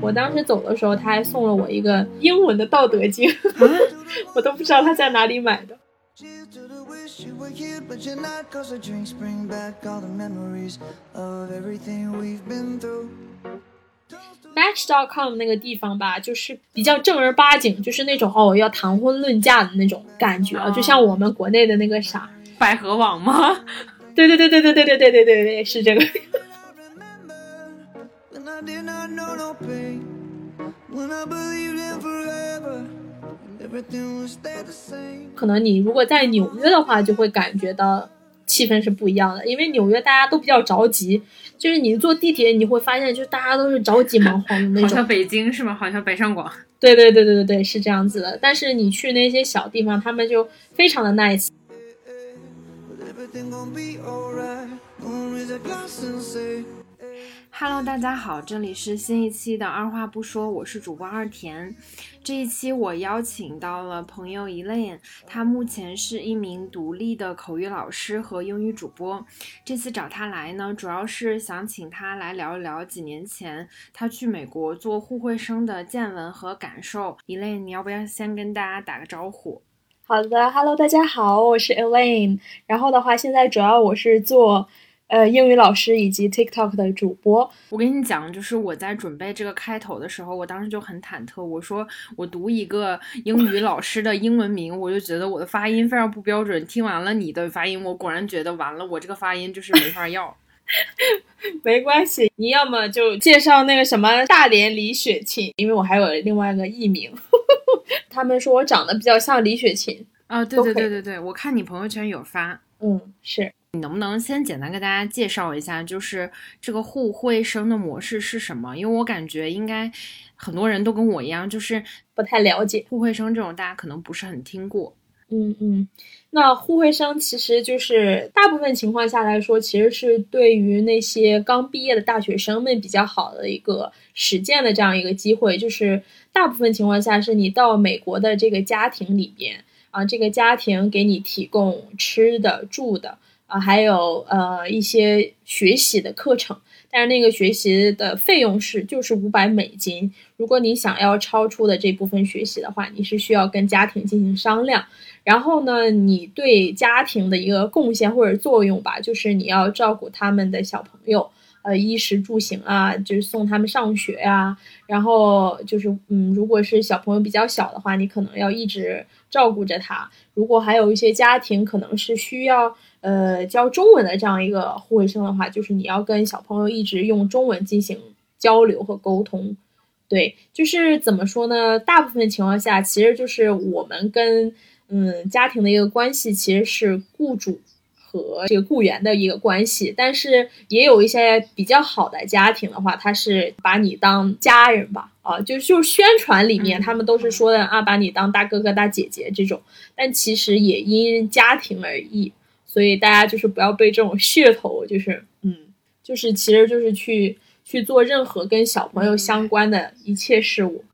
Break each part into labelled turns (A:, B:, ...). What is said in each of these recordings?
A: 我当时走的时候，他还送了我一个英文的《道德经》，我都不知道他在哪里买的。Match.com 那个地方吧，就是比较正儿八经，就是那种哦要谈婚论嫁的那种感觉，就像我们国内的那个啥
B: 百合网吗？
A: 对对对对对对对对对对对，是这个。可能你如果在纽约的话，就会感觉到气氛是不一样的，因为纽约大家都比较着急，就是你坐地铁你会发现，就是大家都是着急忙慌的那种。
B: 好像北京是吗？好像北上广。
A: 对对对对对对，是这样子的。但是你去那些小地方，他们就非常的 nice。
B: Hello，大家好，这里是新一期的二话不说，我是主播二田。这一期我邀请到了朋友 Elaine，她目前是一名独立的口语老师和英语主播。这次找她来呢，主要是想请她来聊一聊几年前她去美国做互惠生的见闻和感受。Elaine，你要不要先跟大家打个招呼？
A: 好的，Hello，大家好，我是 Elaine。然后的话，现在主要我是做。呃，英语老师以及 TikTok 的主播，
B: 我跟你讲，就是我在准备这个开头的时候，我当时就很忐忑。我说我读一个英语老师的英文名，我就觉得我的发音非常不标准。听完了你的发音，我果然觉得完了，我这个发音就是没法要。
A: 没关系，你要么就介绍那个什么大连李雪琴，因为我还有另外一个艺名。他们说我长得比较像李雪琴
B: 啊，对对对对对，我看你朋友圈有发，
A: 嗯，是。
B: 你能不能先简单跟大家介绍一下，就是这个互惠生的模式是什么？因为我感觉应该很多人都跟我一样，就是
A: 不太了解
B: 互惠生这种，大家可能不是很听过。
A: 嗯嗯，那互惠生其实就是大部分情况下来说，其实是对于那些刚毕业的大学生们比较好的一个实践的这样一个机会。就是大部分情况下是你到美国的这个家庭里边啊，这个家庭给你提供吃的住的。啊，还有呃一些学习的课程，但是那个学习的费用是就是五百美金。如果你想要超出的这部分学习的话，你是需要跟家庭进行商量。然后呢，你对家庭的一个贡献或者作用吧，就是你要照顾他们的小朋友，呃，衣食住行啊，就是送他们上学呀。然后就是嗯，如果是小朋友比较小的话，你可能要一直照顾着他。如果还有一些家庭可能是需要。呃，教中文的这样一个互惠生的话，就是你要跟小朋友一直用中文进行交流和沟通。对，就是怎么说呢？大部分情况下，其实就是我们跟嗯家庭的一个关系，其实是雇主和这个雇员的一个关系。但是也有一些比较好的家庭的话，他是把你当家人吧？啊，就就宣传里面他们都是说的啊，把你当大哥哥大姐姐这种。但其实也因家庭而异。所以大家就是不要被这种噱头，就是嗯，就是其实就是去去做任何跟小朋友相关的一切事物。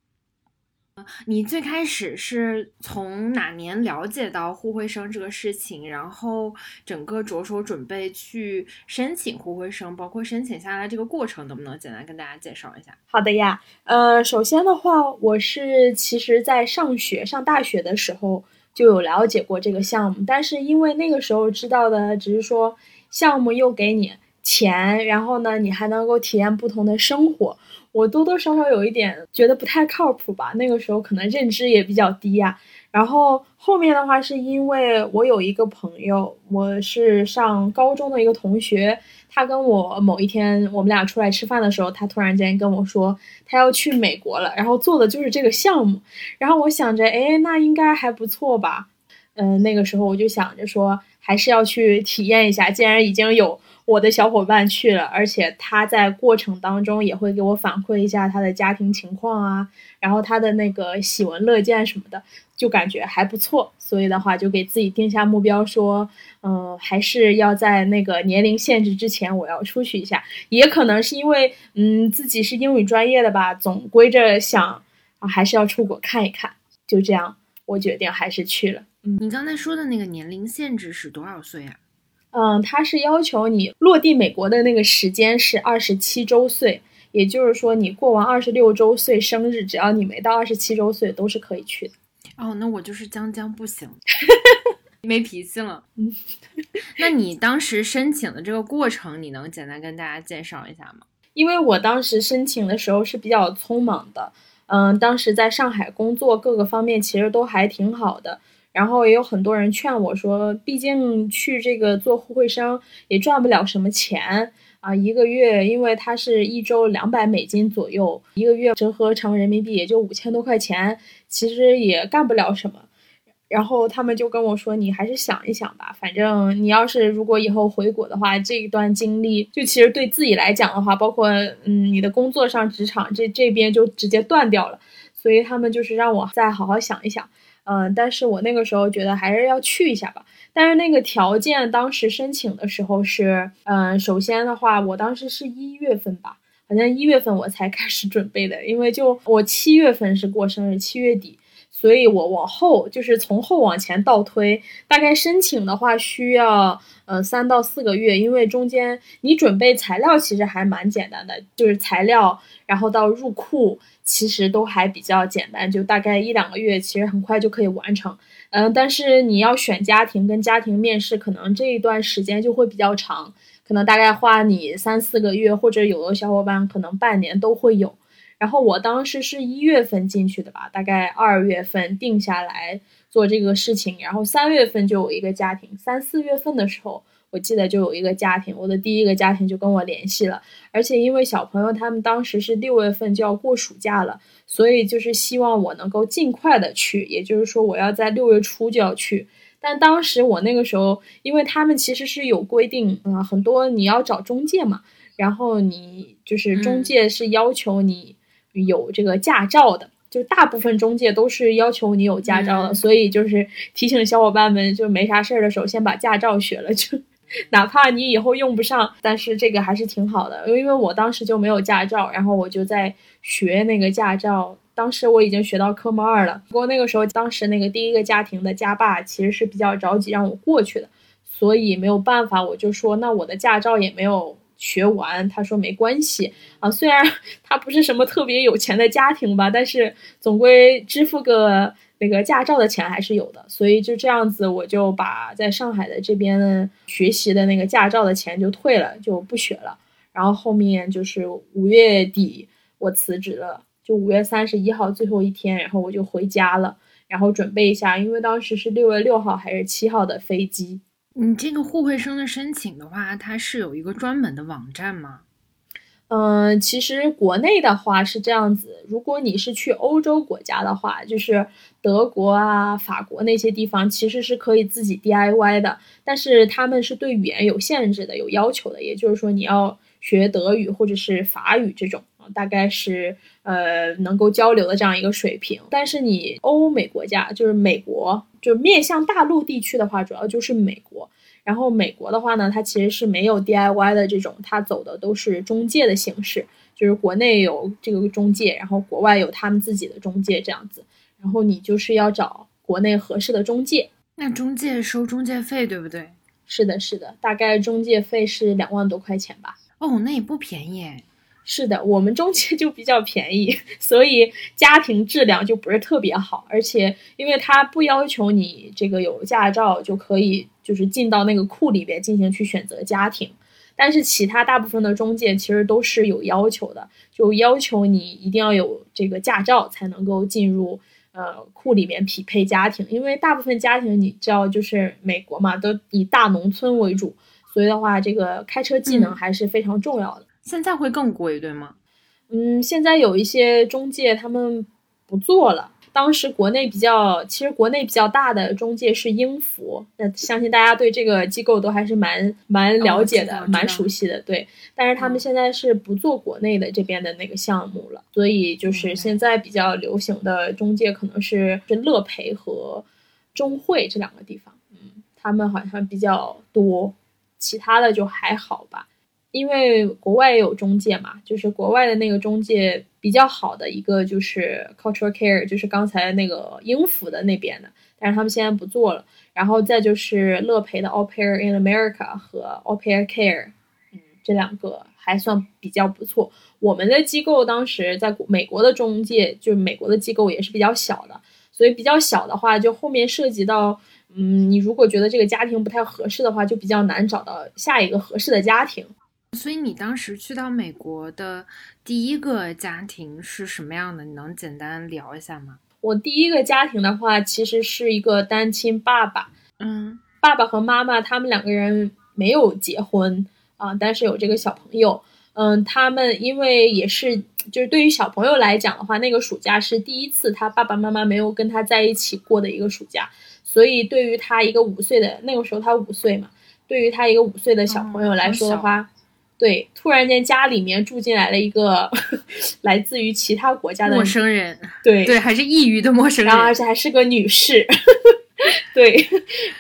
B: 你最开始是从哪年了解到互惠生这个事情，然后整个着手准备去申请互惠生，包括申请下来这个过程，能不能简单跟大家介绍一下？
A: 好的呀，呃，首先的话，我是其实在上学上大学的时候。就有了解过这个项目，但是因为那个时候知道的只是说项目又给你钱，然后呢，你还能够体验不同的生活，我多多少少有一点觉得不太靠谱吧。那个时候可能认知也比较低呀。然后后面的话是因为我有一个朋友，我是上高中的一个同学。他跟我某一天，我们俩出来吃饭的时候，他突然间跟我说，他要去美国了，然后做的就是这个项目。然后我想着，哎，那应该还不错吧？嗯，那个时候我就想着说，还是要去体验一下。既然已经有我的小伙伴去了，而且他在过程当中也会给我反馈一下他的家庭情况啊，然后他的那个喜闻乐见什么的。就感觉还不错，所以的话就给自己定下目标，说，嗯，还是要在那个年龄限制之前，我要出去一下。也可能是因为，嗯，自己是英语专业的吧，总归着想，啊，还是要出国看一看。就这样，我决定还是去了。
B: 嗯，你刚才说的那个年龄限制是多少岁啊？
A: 嗯，他是要求你落地美国的那个时间是二十七周岁，也就是说你过完二十六周岁生日，只要你没到二十七周岁都是可以去的。
B: 哦，那我就是将将不行，没脾气了。嗯，那你当时申请的这个过程，你能简单跟大家介绍一下吗？
A: 因为我当时申请的时候是比较匆忙的，嗯，当时在上海工作，各个方面其实都还挺好的。然后也有很多人劝我说，毕竟去这个做互惠生也赚不了什么钱啊，一个月，因为它是一周两百美金左右，一个月折合成人民币也就五千多块钱，其实也干不了什么。然后他们就跟我说，你还是想一想吧，反正你要是如果以后回国的话，这一段经历就其实对自己来讲的话，包括嗯你的工作上职场这这边就直接断掉了，所以他们就是让我再好好想一想。嗯，但是我那个时候觉得还是要去一下吧。但是那个条件当时申请的时候是，嗯，首先的话，我当时是一月份吧，好像一月份我才开始准备的，因为就我七月份是过生日，七月底，所以我往后就是从后往前倒推，大概申请的话需要，呃，三到四个月，因为中间你准备材料其实还蛮简单的，就是材料，然后到入库。其实都还比较简单，就大概一两个月，其实很快就可以完成。嗯，但是你要选家庭跟家庭面试，可能这一段时间就会比较长，可能大概花你三四个月，或者有的小伙伴可能半年都会有。然后我当时是一月份进去的吧，大概二月份定下来做这个事情，然后三月份就有一个家庭，三四月份的时候。我记得就有一个家庭，我的第一个家庭就跟我联系了，而且因为小朋友他们当时是六月份就要过暑假了，所以就是希望我能够尽快的去，也就是说我要在六月初就要去。但当时我那个时候，因为他们其实是有规定，嗯，很多你要找中介嘛，然后你就是中介是要求你有这个驾照的，就大部分中介都是要求你有驾照的，所以就是提醒小伙伴们，就没啥事儿的时候先把驾照学了就。哪怕你以后用不上，但是这个还是挺好的，因为我当时就没有驾照，然后我就在学那个驾照。当时我已经学到科目二了，不过那个时候，当时那个第一个家庭的家爸其实是比较着急让我过去的，所以没有办法，我就说那我的驾照也没有学完。他说没关系啊，虽然他不是什么特别有钱的家庭吧，但是总归支付个。那个驾照的钱还是有的，所以就这样子，我就把在上海的这边学习的那个驾照的钱就退了，就不学了。然后后面就是五月底我辞职了，就五月三十一号最后一天，然后我就回家了，然后准备一下，因为当时是六月六号还是七号的飞机。
B: 你这个互惠生的申请的话，它是有一个专门的网站吗？
A: 嗯，其实国内的话是这样子，如果你是去欧洲国家的话，就是德国啊、法国那些地方，其实是可以自己 DIY 的，但是他们是对语言有限制的、有要求的，也就是说你要学德语或者是法语这种，大概是呃能够交流的这样一个水平。但是你欧美国家，就是美国，就面向大陆地区的话，主要就是美国。然后美国的话呢，它其实是没有 DIY 的这种，它走的都是中介的形式，就是国内有这个中介，然后国外有他们自己的中介这样子。然后你就是要找国内合适的中介。
B: 那中介收中介费对不对？
A: 是的，是的，大概中介费是两万多块钱吧。
B: 哦，那也不便宜。
A: 是的，我们中介就比较便宜，所以家庭质量就不是特别好，而且因为他不要求你这个有驾照就可以。就是进到那个库里边进行去选择家庭，但是其他大部分的中介其实都是有要求的，就要求你一定要有这个驾照才能够进入呃库里面匹配家庭，因为大部分家庭你知道就是美国嘛，都以大农村为主，所以的话这个开车技能还是非常重要的。
B: 现在会更贵对吗？
A: 嗯，现在有一些中介他们不做了。当时国内比较，其实国内比较大的中介是英孚，那相信大家对这个机构都还是蛮蛮了解的，蛮熟悉的。对，但是他们现在是不做国内的这边的那个项目了，所以就是现在比较流行的中介可能是是乐培和中汇这两个地方，嗯，他们好像比较多，其他的就还好吧。因为国外也有中介嘛，就是国外的那个中介比较好的一个就是 Cultural Care，就是刚才那个英孚的那边的，但是他们现在不做了。然后再就是乐培的 Au Pair in America 和 Au Pair Care，嗯，这两个还算比较不错。我们的机构当时在美国的中介，就是美国的机构也是比较小的，所以比较小的话，就后面涉及到，嗯，你如果觉得这个家庭不太合适的话，就比较难找到下一个合适的家庭。
B: 所以你当时去到美国的第一个家庭是什么样的？你能简单聊一下吗？
A: 我第一个家庭的话，其实是一个单亲爸爸，
B: 嗯，
A: 爸爸和妈妈他们两个人没有结婚啊，但是有这个小朋友，嗯，他们因为也是就是对于小朋友来讲的话，那个暑假是第一次他爸爸妈妈没有跟他在一起过的一个暑假，所以对于他一个五岁的那个时候他五岁嘛，对于他一个五岁的小朋友来说的话。对，突然间家里面住进来了一个 来自于其他国家的
B: 陌生人，
A: 对
B: 对，还是异域的陌生人，
A: 而且还是个女士。对，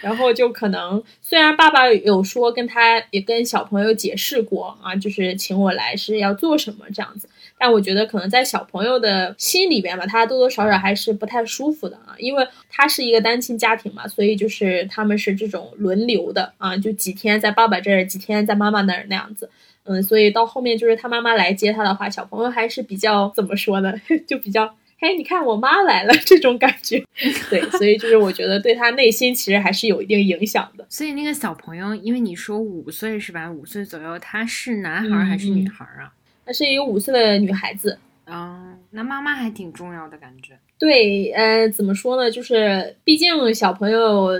A: 然后就可能虽然爸爸有说跟他也跟小朋友解释过啊，就是请我来是要做什么这样子，但我觉得可能在小朋友的心里边吧，他多多少少还是不太舒服的啊，因为他是一个单亲家庭嘛，所以就是他们是这种轮流的啊，就几天在爸爸这儿，几天在妈妈那儿那样子。嗯，所以到后面就是他妈妈来接他的话，小朋友还是比较怎么说呢？就比较，嘿，你看我妈来了这种感觉。对，所以就是我觉得对他内心其实还是有一定影响的。
B: 所以那个小朋友，因为你说五岁是吧？五岁左右，他是男孩还是女孩啊？
A: 她是一个五岁的女孩子。
B: 嗯，那妈妈还挺重要的感觉。
A: 对，呃，怎么说呢？就是毕竟小朋友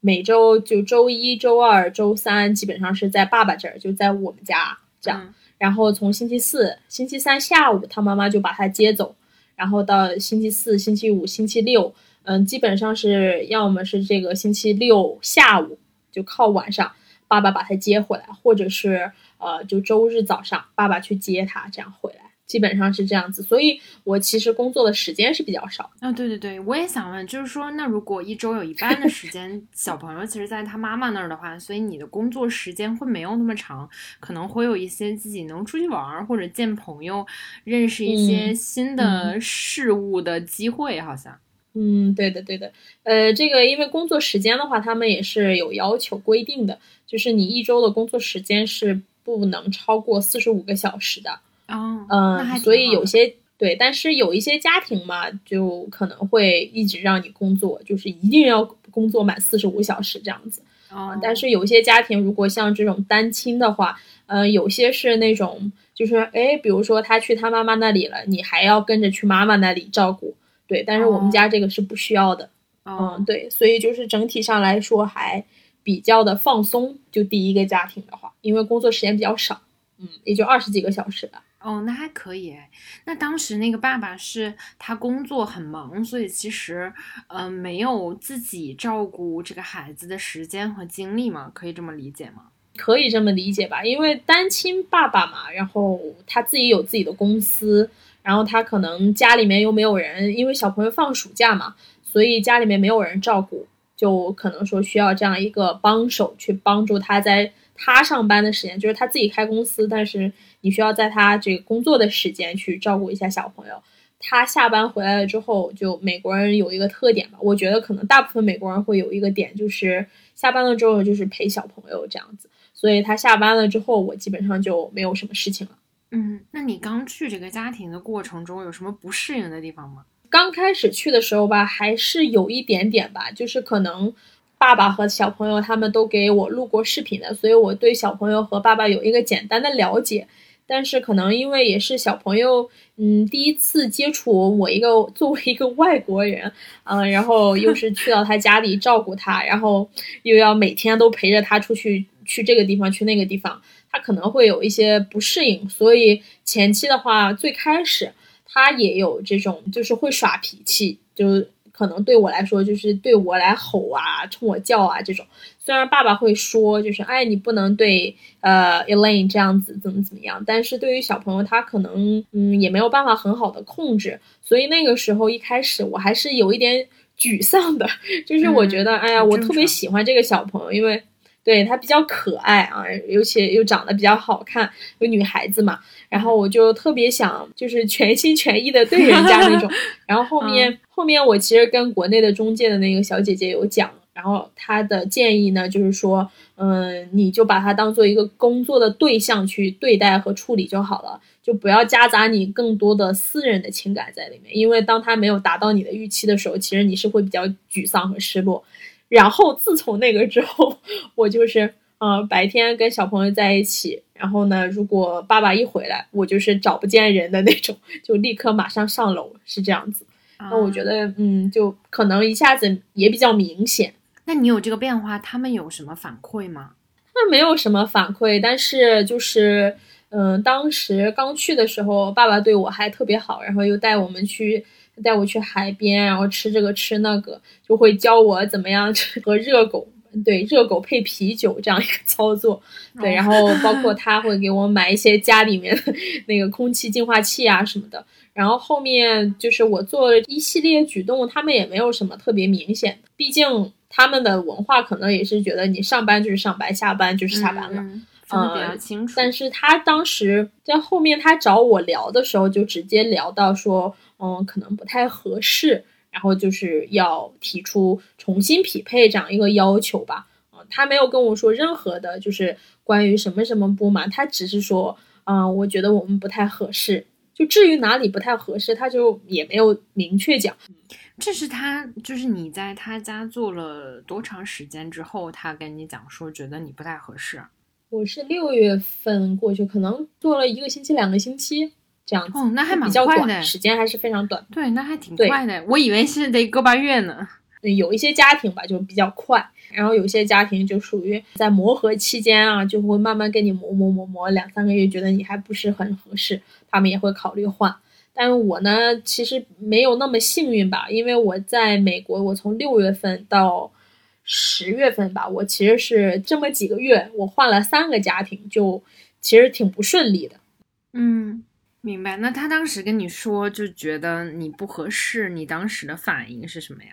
A: 每周就周一周二周三基本上是在爸爸这儿，就在我们家。这样，然后从星期四、星期三下午，他妈妈就把他接走，然后到星期四、星期五、星期六，嗯，基本上是要么是这个星期六下午就靠晚上，爸爸把他接回来，或者是呃，就周日早上爸爸去接他，这样回来。基本上是这样子，所以我其实工作的时间是比较少。
B: 啊，对对对，我也想问，就是说，那如果一周有一半的时间，小朋友其实在他妈妈那儿的话，所以你的工作时间会没有那么长，可能会有一些自己能出去玩或者见朋友、认识一些新的事物的机会，好像。
A: 嗯，对的对的，呃，这个因为工作时间的话，他们也是有要求规定的，就是你一周的工作时间是不能超过四十五个小时的。
B: 哦，
A: 嗯，所以有些对，但是有一些家庭嘛，就可能会一直让你工作，就是一定要工作满四十五小时这样子。
B: 啊，
A: 但是有些家庭如果像这种单亲的话，呃，有些是那种就是哎，比如说他去他妈妈那里了，你还要跟着去妈妈那里照顾。对，但是我们家这个是不需要的。
B: 嗯，
A: 对，所以就是整体上来说还比较的放松。就第一个家庭的话，因为工作时间比较少，嗯，也就二十几个小时吧。
B: 哦，那还可以哎。那当时那个爸爸是他工作很忙，所以其实，嗯，没有自己照顾这个孩子的时间和精力吗？可以这么理解吗？
A: 可以这么理解吧，因为单亲爸爸嘛，然后他自己有自己的公司，然后他可能家里面又没有人，因为小朋友放暑假嘛，所以家里面没有人照顾，就可能说需要这样一个帮手去帮助他在他上班的时间，就是他自己开公司，但是。你需要在他这个工作的时间去照顾一下小朋友。他下班回来了之后，就美国人有一个特点吧，我觉得可能大部分美国人会有一个点，就是下班了之后就是陪小朋友这样子。所以他下班了之后，我基本上就没有什么事情了。
B: 嗯，那你刚去这个家庭的过程中有什么不适应的地方吗？
A: 刚开始去的时候吧，还是有一点点吧，就是可能爸爸和小朋友他们都给我录过视频的，所以我对小朋友和爸爸有一个简单的了解。但是可能因为也是小朋友，嗯，第一次接触我一个 作为一个外国人，嗯，然后又是去到他家里照顾他，然后又要每天都陪着他出去去这个地方去那个地方，他可能会有一些不适应。所以前期的话，最开始他也有这种就是会耍脾气，就。可能对我来说，就是对我来吼啊，冲我叫啊这种。虽然爸爸会说，就是哎，你不能对呃 Elaine 这样子，怎么怎么样。但是对于小朋友，他可能嗯也没有办法很好的控制。所以那个时候一开始，我还是有一点沮丧的。就是我觉得，哎呀，我特别喜欢这个小朋友，因为对她比较可爱啊，尤其又长得比较好看，有女孩子嘛。然后我就特别想，就是全心全意的对人家那种。然后后面后面我其实跟国内的中介的那个小姐姐有讲，然后她的建议呢，就是说，嗯，你就把它当做一个工作的对象去对待和处理就好了，就不要夹杂你更多的私人的情感在里面，因为当他没有达到你的预期的时候，其实你是会比较沮丧和失落。然后自从那个之后，我就是，呃，白天跟小朋友在一起，然后呢，如果爸爸一回来，我就是找不见人的那种，就立刻马上上楼，是这样子。那我觉得，嗯，就可能一下子也比较明显。
B: 那你有这个变化，他们有什么反馈吗？
A: 他们没有什么反馈，但是就是，嗯，当时刚去的时候，爸爸对我还特别好，然后又带我们去。带我去海边，然后吃这个吃那个，就会教我怎么样和热狗，对，热狗配啤酒这样一个操作，对，然后包括他会给我买一些家里面那个空气净化器啊什么的，然后后面就是我做一系列举动，他们也没有什么特别明显的，毕竟他们的文化可能也是觉得你上班就是上班，下班就是下班了，
B: 嗯，比较清楚。
A: 但是他当时在后面他找我聊的时候，就直接聊到说。嗯，可能不太合适，然后就是要提出重新匹配这样一个要求吧。嗯，他没有跟我说任何的，就是关于什么什么不满，他只是说，嗯，我觉得我们不太合适。就至于哪里不太合适，他就也没有明确讲。
B: 这是他，就是你在他家做了多长时间之后，他跟你讲说觉得你不太合适？
A: 我是六月份过去，可能做了一个星期、两个星期。这样子
B: 哦，那还蛮
A: 快的，时间还是非常短。
B: 对，那还挺快的。我以为是得个把月呢。
A: 有一些家庭吧，就比较快，然后有些家庭就属于在磨合期间啊，就会慢慢跟你磨磨磨磨两三个月，觉得你还不是很合适，他们也会考虑换。但是我呢，其实没有那么幸运吧，因为我在美国，我从六月份到十月份吧，我其实是这么几个月，我换了三个家庭，就其实挺不顺利的。
B: 嗯。明白，那他当时跟你说就觉得你不合适，你当时的反应是什么呀？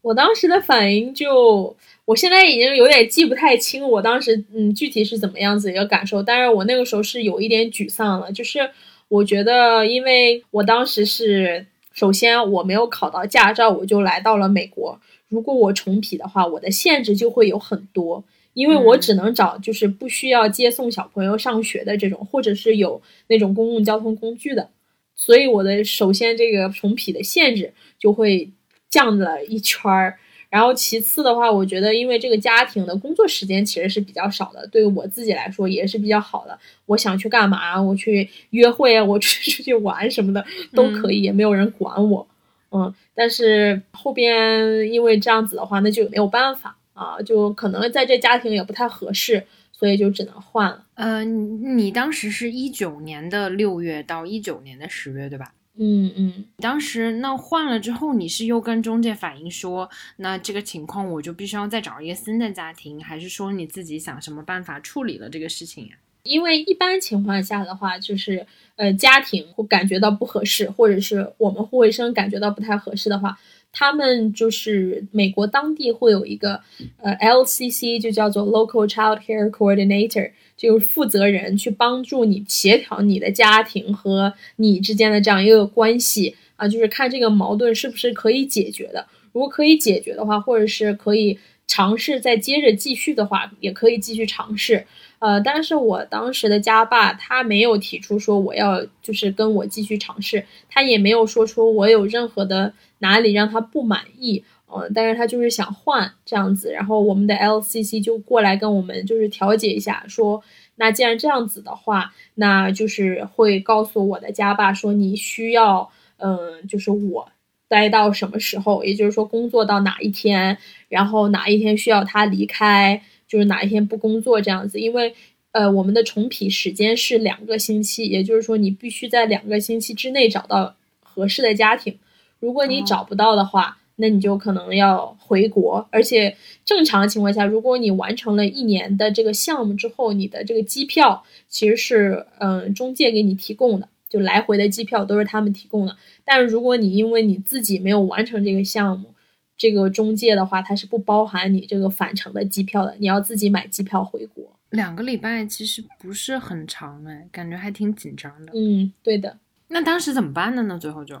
A: 我当时的反应就，我现在已经有点记不太清我当时嗯具体是怎么样子一个感受，但是我那个时候是有一点沮丧了，就是我觉得，因为我当时是首先我没有考到驾照，我就来到了美国，如果我重匹的话，我的限制就会有很多。因为我只能找就是不需要接送小朋友上学的这种，或者是有那种公共交通工具的，所以我的首先这个重匹的限制就会降了一圈儿。然后其次的话，我觉得因为这个家庭的工作时间其实是比较少的，对于我自己来说也是比较好的。我想去干嘛，我去约会啊，我去出去玩什么的都可以，也没有人管我。嗯，但是后边因为这样子的话，那就没有办法。啊，就可能在这家庭也不太合适，所以就只能换了。
B: 呃，你当时是一九年的六月到一九年的十月，对吧？
A: 嗯嗯。
B: 当时那换了之后，你是又跟中介反映说，那这个情况我就必须要再找一个新的家庭，还是说你自己想什么办法处理了这个事情呀？
A: 因为一般情况下的话，就是呃家庭会感觉到不合适，或者是我们护卫生感觉到不太合适的话。他们就是美国当地会有一个呃 LCC，就叫做 Local Child Care Coordinator，就是负责人去帮助你协调你的家庭和你之间的这样一个关系啊，就是看这个矛盾是不是可以解决的。如果可以解决的话，或者是可以尝试再接着继续的话，也可以继续尝试。呃，但是我当时的家爸他没有提出说我要就是跟我继续尝试，他也没有说出我有任何的哪里让他不满意，嗯，但是他就是想换这样子，然后我们的 LCC 就过来跟我们就是调解一下，说那既然这样子的话，那就是会告诉我的家爸说你需要，嗯，就是我待到什么时候，也就是说工作到哪一天，然后哪一天需要他离开。就是哪一天不工作这样子，因为，呃，我们的重批时间是两个星期，也就是说你必须在两个星期之内找到合适的家庭。如果你找不到的话，那你就可能要回国。而且正常情况下，如果你完成了一年的这个项目之后，你的这个机票其实是嗯中介给你提供的，就来回的机票都是他们提供的。但是如果你因为你自己没有完成这个项目，这个中介的话，它是不包含你这个返程的机票的，你要自己买机票回国。
B: 两个礼拜其实不是很长哎，感觉还挺紧张的。
A: 嗯，对的。
B: 那当时怎么办的呢？最后就，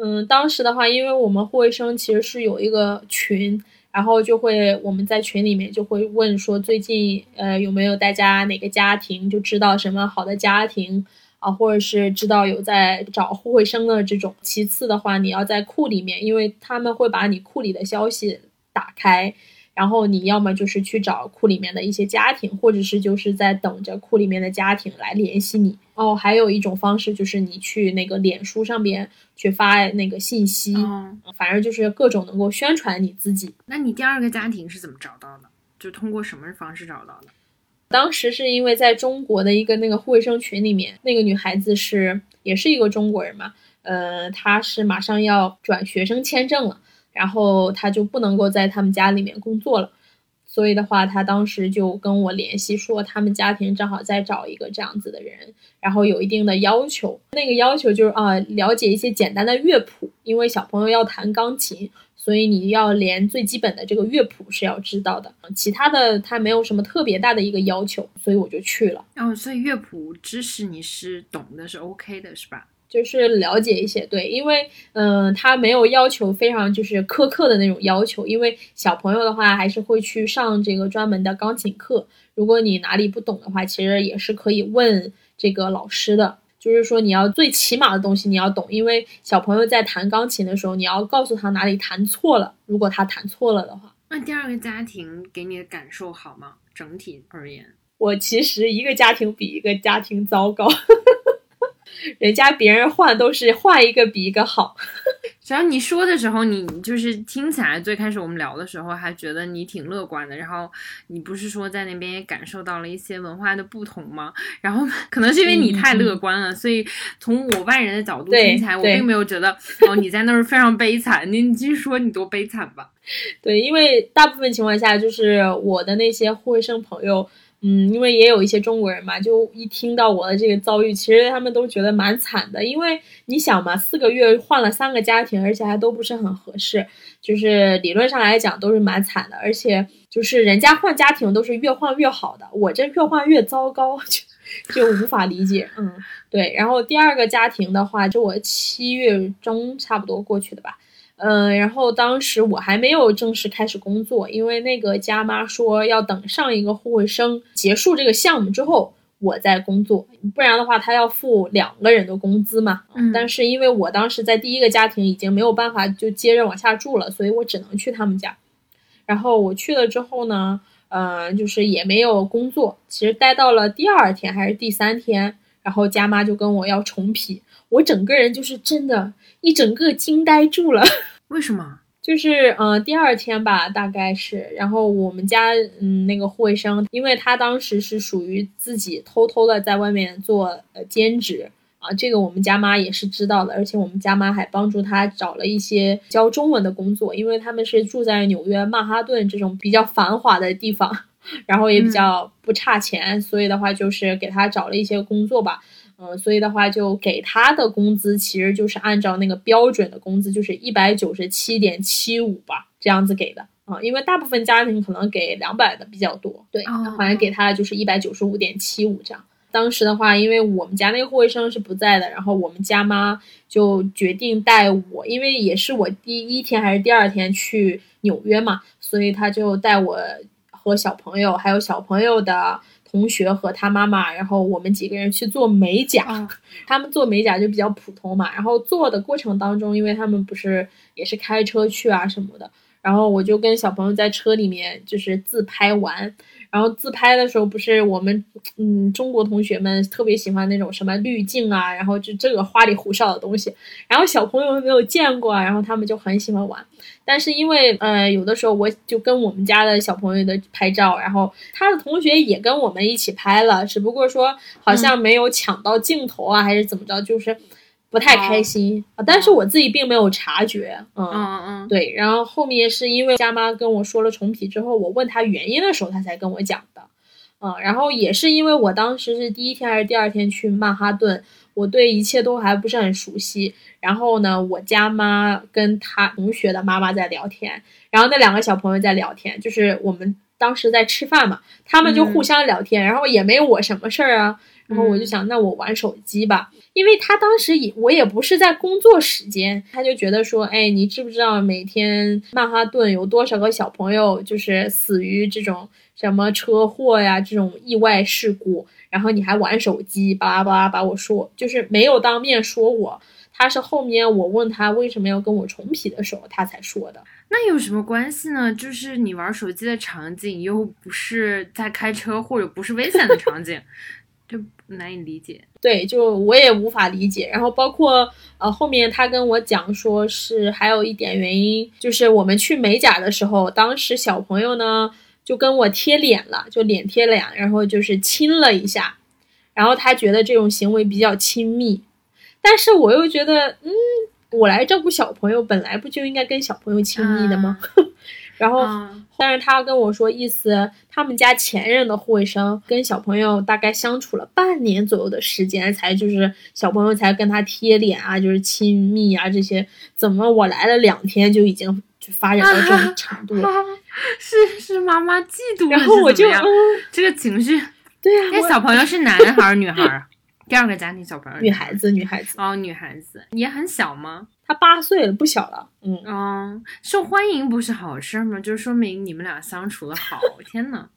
A: 嗯，当时的话，因为我们护卫生其实是有一个群，然后就会我们在群里面就会问说，最近呃有没有大家哪个家庭就知道什么好的家庭啊，或者是知道有在找互惠生的这种。其次的话，你要在库里面，因为他们会把你库里的消息打开。然后你要么就是去找库里面的一些家庭，或者是就是在等着库里面的家庭来联系你。哦，还有一种方式就是你去那个脸书上边去发那个信息，反正就是各种能够宣传你自己。
B: 那你第二个家庭是怎么找到的？就通过什么方式找到的？
A: 当时是因为在中国的一个那个护卫生群里面，那个女孩子是也是一个中国人嘛，呃，她是马上要转学生签证了。然后她就不能够在他们家里面工作了，所以的话，他当时就跟我联系说，他们家庭正好在找一个这样子的人，然后有一定的要求。那个要求就是啊，了解一些简单的乐谱，因为小朋友要弹钢琴，所以你要连最基本的这个乐谱是要知道的。其他的他没有什么特别大的一个要求，所以我就去了。
B: 哦，所以乐谱知识你是懂的，是 OK 的，是吧？
A: 就是了解一些，对，因为嗯，他没有要求非常就是苛刻的那种要求，因为小朋友的话还是会去上这个专门的钢琴课。如果你哪里不懂的话，其实也是可以问这个老师的。就是说你要最起码的东西你要懂，因为小朋友在弹钢琴的时候，你要告诉他哪里弹错了。如果他弹错了的话，
B: 那第二个家庭给你的感受好吗？整体而言，
A: 我其实一个家庭比一个家庭糟糕。人家别人换都是换一个比一个好，
B: 只要你说的时候，你就是听起来最开始我们聊的时候还觉得你挺乐观的，然后你不是说在那边也感受到了一些文化的不同吗？然后可能是因为你太乐观了，所以从我外人的角度听起来，我并没有觉得哦你在那儿非常悲惨。你你继续说你多悲惨吧。
A: 对，因为大部分情况下就是我的那些护卫生朋友。嗯，因为也有一些中国人嘛，就一听到我的这个遭遇，其实他们都觉得蛮惨的。因为你想嘛，四个月换了三个家庭，而且还都不是很合适，就是理论上来讲都是蛮惨的。而且就是人家换家庭都是越换越好的，我这越换越糟糕，就就无法理解。嗯，对。然后第二个家庭的话，就我七月中差不多过去的吧。嗯，然后当时我还没有正式开始工作，因为那个家妈说要等上一个护卫生结束这个项目之后，我再工作，不然的话他要付两个人的工资嘛。
B: 嗯，
A: 但是因为我当时在第一个家庭已经没有办法就接着往下住了，所以我只能去他们家。然后我去了之后呢，嗯，就是也没有工作，其实待到了第二天还是第三天，然后家妈就跟我要重批，我整个人就是真的。一整个惊呆住了，
B: 为什么？
A: 就是嗯，第二天吧，大概是，然后我们家嗯那个护卫生，因为他当时是属于自己偷偷的在外面做呃兼职啊，这个我们家妈也是知道的，而且我们家妈还帮助他找了一些教中文的工作，因为他们是住在纽约曼哈顿这种比较繁华的地方，然后也比较不差钱，所以的话就是给他找了一些工作吧。嗯，所以的话，就给他的工资其实就是按照那个标准的工资，就是一百九十七点七五吧，这样子给的啊。因为大部分家庭可能给两百的比较多，对，好像给他的就是一百九十五点七五这样。当时的话，因为我们家那个护卫生是不在的，然后我们家妈就决定带我，因为也是我第一天还是第二天去纽约嘛，所以他就带我和小朋友还有小朋友的。同学和他妈妈，然后我们几个人去做美甲。他们做美甲就比较普通嘛。然后做的过程当中，因为他们不是也是开车去啊什么的，然后我就跟小朋友在车里面就是自拍完。然后自拍的时候，不是我们嗯中国同学们特别喜欢那种什么滤镜啊，然后就这个花里胡哨的东西。然后小朋友们没有见过，然后他们就很喜欢玩。但是因为呃有的时候我就跟我们家的小朋友的拍照，然后他的同学也跟我们一起拍了，只不过说好像没有抢到镜头啊，还是怎么着，就是不太开心啊。但是我自己并没有察觉，
B: 嗯嗯嗯，
A: 对。然后后面是因为家妈跟我说了重启之后，我问他原因的时候，他才跟我讲的。嗯，然后也是因为我当时是第一天还是第二天去曼哈顿，我对一切都还不是很熟悉。然后呢，我家妈跟她同学的妈妈在聊天，然后那两个小朋友在聊天，就是我们当时在吃饭嘛，他们就互相聊天，然后也没我什么事儿啊。然后我就想，那我玩手机吧，因为他当时也我也不是在工作时间，他就觉得说，哎，你知不知道每天曼哈顿有多少个小朋友就是死于这种什么车祸呀，这种意外事故，然后你还玩手机，巴拉巴拉把我说，就是没有当面说我，他是后面我问他为什么要跟我重皮的时候，他才说的。
B: 那有什么关系呢？就是你玩手机的场景又不是在开车或者不是危险的场景。就难以理解，
A: 对，就我也无法理解。然后包括呃后面他跟我讲说是还有一点原因，就是我们去美甲的时候，当时小朋友呢就跟我贴脸了，就脸贴脸，然后就是亲了一下，然后他觉得这种行为比较亲密，但是我又觉得，嗯，我来照顾小朋友，本来不就应该跟小朋友亲密的吗？然后，但是他跟我说，意思他们家前任的护卫生跟小朋友大概相处了半年左右的时间，才就是小朋友才跟他贴脸啊，就是亲密啊这些。怎么我来了两天就已经就发展到这种程度了？
B: 是是妈妈嫉妒，
A: 然后我就
B: 这个情绪。
A: 对呀，
B: 那小朋友是男孩儿女孩儿？第二个家庭小朋友，
A: 女孩子，女孩子。
B: 哦，女孩子也很小吗？
A: 他八岁了，不小了。嗯
B: 哦，受欢迎不是好事吗？就说明你们俩相处的好。天呐，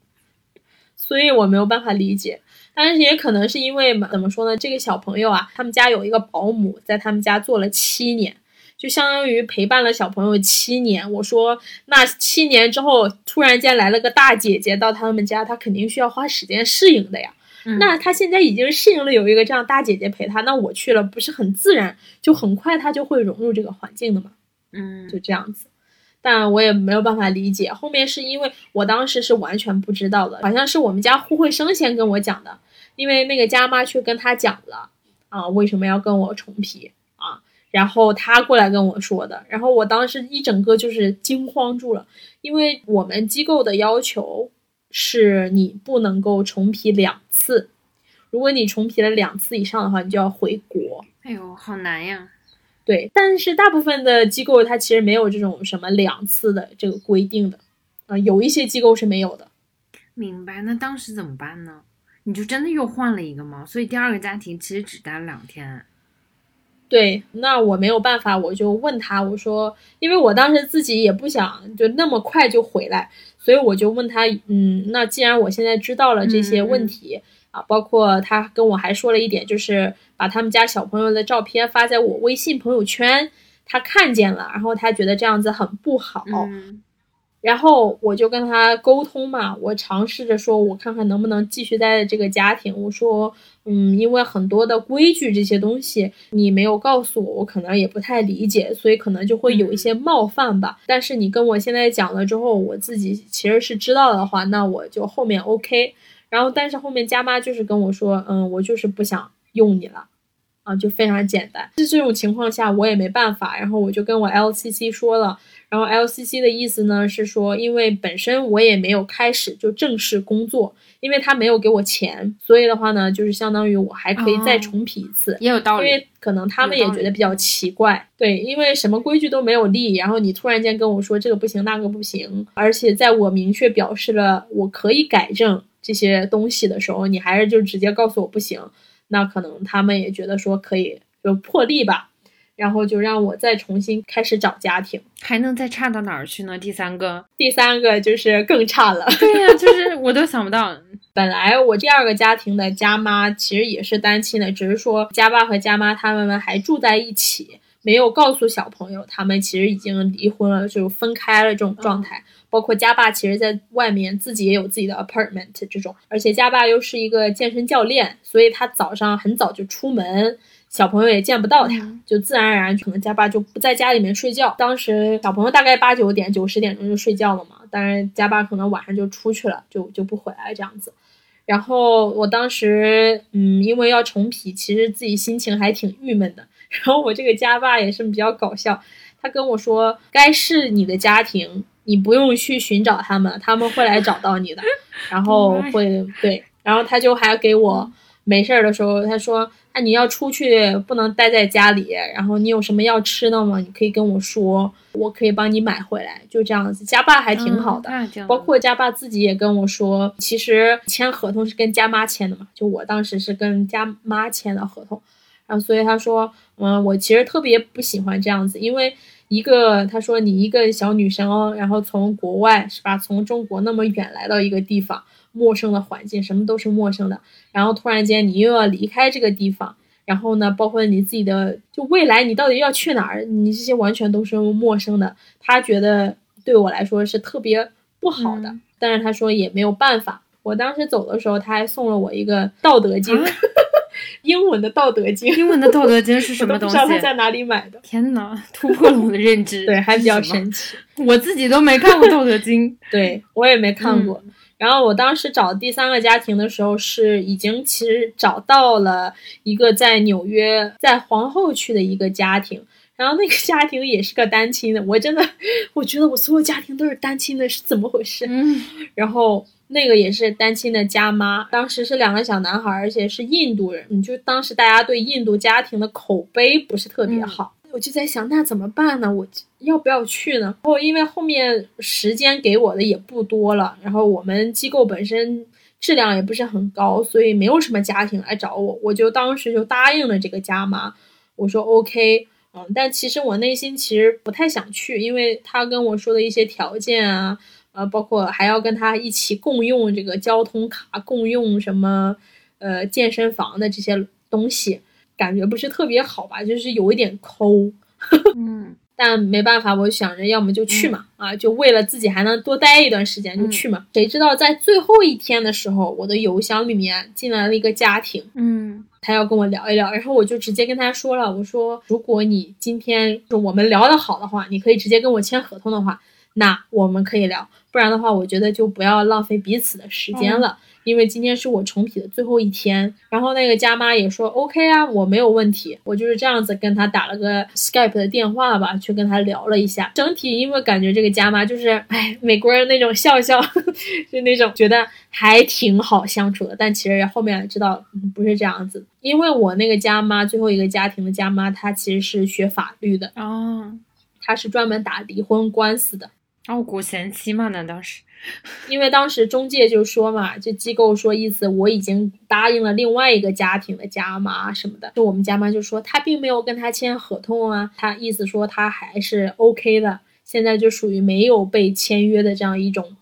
A: 所以我没有办法理解，但是也可能是因为怎么说呢？这个小朋友啊，他们家有一个保姆在他们家做了七年，就相当于陪伴了小朋友七年。我说，那七年之后突然间来了个大姐姐到他们家，他肯定需要花时间适应的呀。那他现在已经适应了有一个这样大姐姐陪他，那我去了不是很自然，就很快他就会融入这个环境的嘛。
B: 嗯，
A: 就这样子，但我也没有办法理解。后面是因为我当时是完全不知道的，好像是我们家护卫生先跟我讲的，因为那个家妈去跟他讲了啊，为什么要跟我重皮啊，然后他过来跟我说的，然后我当时一整个就是惊慌住了，因为我们机构的要求。是你不能够重皮两次，如果你重皮了两次以上的话，你就要回国。
B: 哎呦，好难呀！
A: 对，但是大部分的机构它其实没有这种什么两次的这个规定的，啊，有一些机构是没有的。
B: 明白？那当时怎么办呢？你就真的又换了一个吗？所以第二个家庭其实只待了两天。
A: 对，那我没有办法，我就问他，我说，因为我当时自己也不想就那么快就回来。所以我就问他，嗯，那既然我现在知道了这些问题啊，包括他跟我还说了一点，就是把他们家小朋友的照片发在我微信朋友圈，他看见了，然后他觉得这样子很不好。然后我就跟他沟通嘛，我尝试着说，我看看能不能继续待在这个家庭。我说，嗯，因为很多的规矩这些东西你没有告诉我，我可能也不太理解，所以可能就会有一些冒犯吧。但是你跟我现在讲了之后，我自己其实是知道的话，那我就后面 OK。然后，但是后面家妈就是跟我说，嗯，我就是不想用你了，啊，就非常简单。在这种情况下，我也没办法，然后我就跟我 LCC 说了。然后 LCC 的意思呢是说，因为本身我也没有开始就正式工作，因为他没有给我钱，所以的话呢，就是相当于我还可以再重批一次，
B: 也有道
A: 理。因为可能他们也觉得比较奇怪，对，因为什么规矩都没有立，然后你突然间跟我说这个不行那个不行，而且在我明确表示了我可以改正这些东西的时候，你还是就直接告诉我不行，那可能他们也觉得说可以就破例吧。然后就让我再重新开始找家庭，
B: 还能再差到哪儿去呢？第三个，
A: 第三个就是更差了。
B: 对呀，就是我都想不到。
A: 本来我第二个家庭的家妈其实也是单亲的，只是说家爸和家妈他们还住在一起，没有告诉小朋友他们其实已经离婚了，就分开了这种状态。包括家爸其实在外面自己也有自己的 apartment 这种，而且家爸又是一个健身教练，所以他早上很早就出门。小朋友也见不到他，就自然而然可能家爸就不在家里面睡觉。当时小朋友大概八九点、九十点钟就睡觉了嘛，当然家爸可能晚上就出去了，就就不回来这样子。然后我当时，嗯，因为要重皮，其实自己心情还挺郁闷的。然后我这个家爸也是比较搞笑，他跟我说：“该是你的家庭，你不用去寻找他们，他们会来找到你的，然后会对，然后他就还给我没事儿的时候，他说。那你要出去，不能待在家里。然后你有什么要吃的吗？你可以跟我说，我可以帮你买回来。就这样子，家爸还挺好的。包括家爸自己也跟我说，其实签合同是跟家妈签的嘛。就我当时是跟家妈签的合同，然后所以他说，嗯，我其实特别不喜欢这样子，因为一个他说你一个小女生，哦然后从国外是吧，从中国那么远来到一个地方。陌生的环境，什么都是陌生的。然后突然间，你又要离开这个地方，然后呢，包括你自己的，就未来你到底要去哪儿？你这些完全都是陌生的。他觉得对我来说是特别不好的，但是他说也没有办法。我当时走的时候，他还送了我一个《道德经》，英文的《道德经》。
B: 英文的《道德经》是 什么东西？
A: 不知道他在哪里买的。
B: 天哪，突破了我的认知。
A: 对，还比较神奇。
B: 我自己都没看过《道德经》，
A: 对我也没看过。然后我当时找第三个家庭的时候，是已经其实找到了一个在纽约，在皇后区的一个家庭。然后那个家庭也是个单亲的，我真的，我觉得我所有家庭都是单亲的，是怎么回事？
B: 嗯。
A: 然后那个也是单亲的家妈，当时是两个小男孩，而且是印度人。就当时大家对印度家庭的口碑不是特别好。我就在想，那怎么办呢？我要不要去呢？然后因为后面时间给我的也不多了，然后我们机构本身质量也不是很高，所以没有什么家庭来找我，我就当时就答应了这个家妈。我说 OK，嗯，但其实我内心其实不太想去，因为他跟我说的一些条件啊，呃，包括还要跟他一起共用这个交通卡，共用什么呃健身房的这些东西。感觉不是特别好吧，就是有一点抠，
B: 嗯，
A: 但没办法，我想着要么就去嘛，啊，就为了自己还能多待一段时间就去嘛。谁知道在最后一天的时候，我的邮箱里面进来了一个家庭，
B: 嗯，
A: 他要跟我聊一聊，然后我就直接跟他说了，我说如果你今天就我们聊得好的话，你可以直接跟我签合同的话，那我们可以聊，不然的话，我觉得就不要浪费彼此的时间了。因为今天是我重启的最后一天，然后那个家妈也说 OK 啊，我没有问题，我就是这样子跟他打了个 Skype 的电话吧，去跟他聊了一下。整体因为感觉这个家妈就是，哎，美国人那种笑笑，就那种觉得还挺好相处的。但其实后面知道不是这样子，因为我那个家妈最后一个家庭的家妈，她其实是学法律的
B: 哦，
A: 她是专门打离婚官司的。
B: 哦，古贤妻嘛？难道是？
A: 因为当时中介就说嘛，这机构说意思我已经答应了另外一个家庭的家妈什么的，就我们家妈就说她并没有跟他签合同啊，她意思说她还是 OK 的，现在就属于没有被签约的这样一种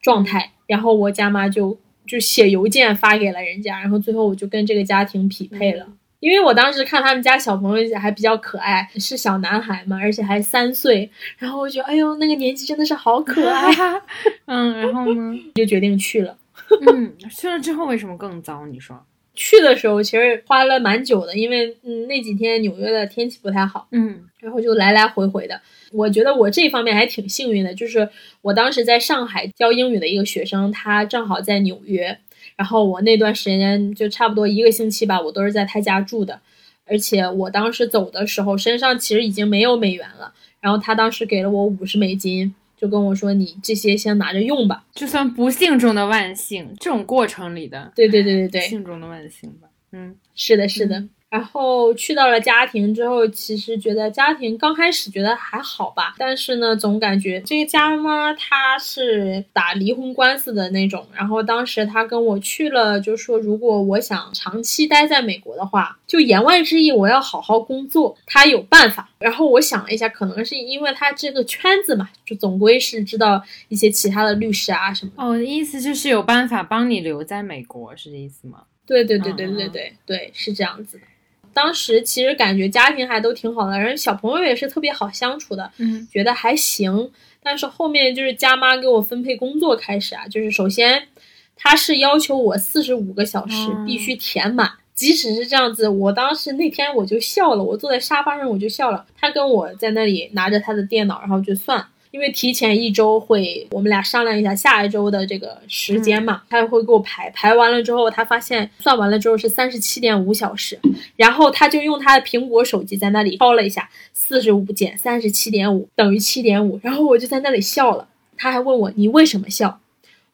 A: 状态。然后我家妈就就写邮件发给了人家，然后最后我就跟这个家庭匹配了。因为我当时看他们家小朋友还比较可爱，是小男孩嘛，而且还三岁，然后我觉得，哎呦，那个年纪真的是好可爱。
B: 嗯，然后呢，
A: 就决定去了。
B: 嗯，去了之后为什么更糟？你说？
A: 去的时候其实花了蛮久的，因为嗯那几天纽约的天气不太好。
B: 嗯，
A: 然后就来来回回的。我觉得我这方面还挺幸运的，就是我当时在上海教英语的一个学生，他正好在纽约。然后我那段时间就差不多一个星期吧，我都是在他家住的，而且我当时走的时候身上其实已经没有美元了，然后他当时给了我五十美金，就跟我说你这些先拿着用吧，
B: 就算不幸中的万幸，这种过程里的，
A: 对对对对对，
B: 幸中的万幸吧，嗯，
A: 是的，是的。然后去到了家庭之后，其实觉得家庭刚开始觉得还好吧，但是呢，总感觉这个家妈她是打离婚官司的那种。然后当时她跟我去了，就说如果我想长期待在美国的话，就言外之意我要好好工作，她有办法。然后我想了一下，可能是因为她这个圈子嘛，就总归是知道一些其他的律师啊什么。
B: 哦，我的意思就是有办法帮你留在美国，是这意思吗？
A: 对对对对对对对，是这样子的。当时其实感觉家庭还都挺好的，人小朋友也是特别好相处的，
B: 嗯，
A: 觉得还行。但是后面就是家妈给我分配工作开始啊，就是首先，他是要求我四十五个小时必须填满，即使是这样子，我当时那天我就笑了，我坐在沙发上我就笑了。他跟我在那里拿着他的电脑，然后就算。因为提前一周会，我们俩商量一下下一周的这个时间嘛，他会给我排排完了之后，他发现算完了之后是三十七点五小时，然后他就用他的苹果手机在那里抄了一下，四十五减三十七点五等于七点五，然后我就在那里笑了。他还问我你为什么笑？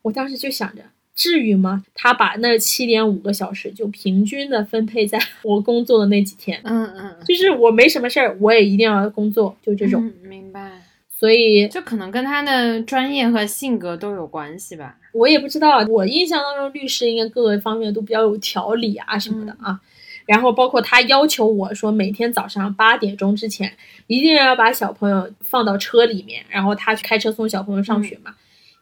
A: 我当时就想着，至于吗？他把那七点五个小时就平均的分配在我工作的那几天，
B: 嗯嗯，
A: 就是我没什么事儿，我也一定要工作，就这种。
B: 嗯明白。
A: 所以
B: 这可能跟他的专业和性格都有关系吧。
A: 我也不知道，我印象当中律师应该各个方面都比较有条理啊什么的啊。然后包括他要求我说，每天早上八点钟之前一定要把小朋友放到车里面，然后他去开车送小朋友上学嘛。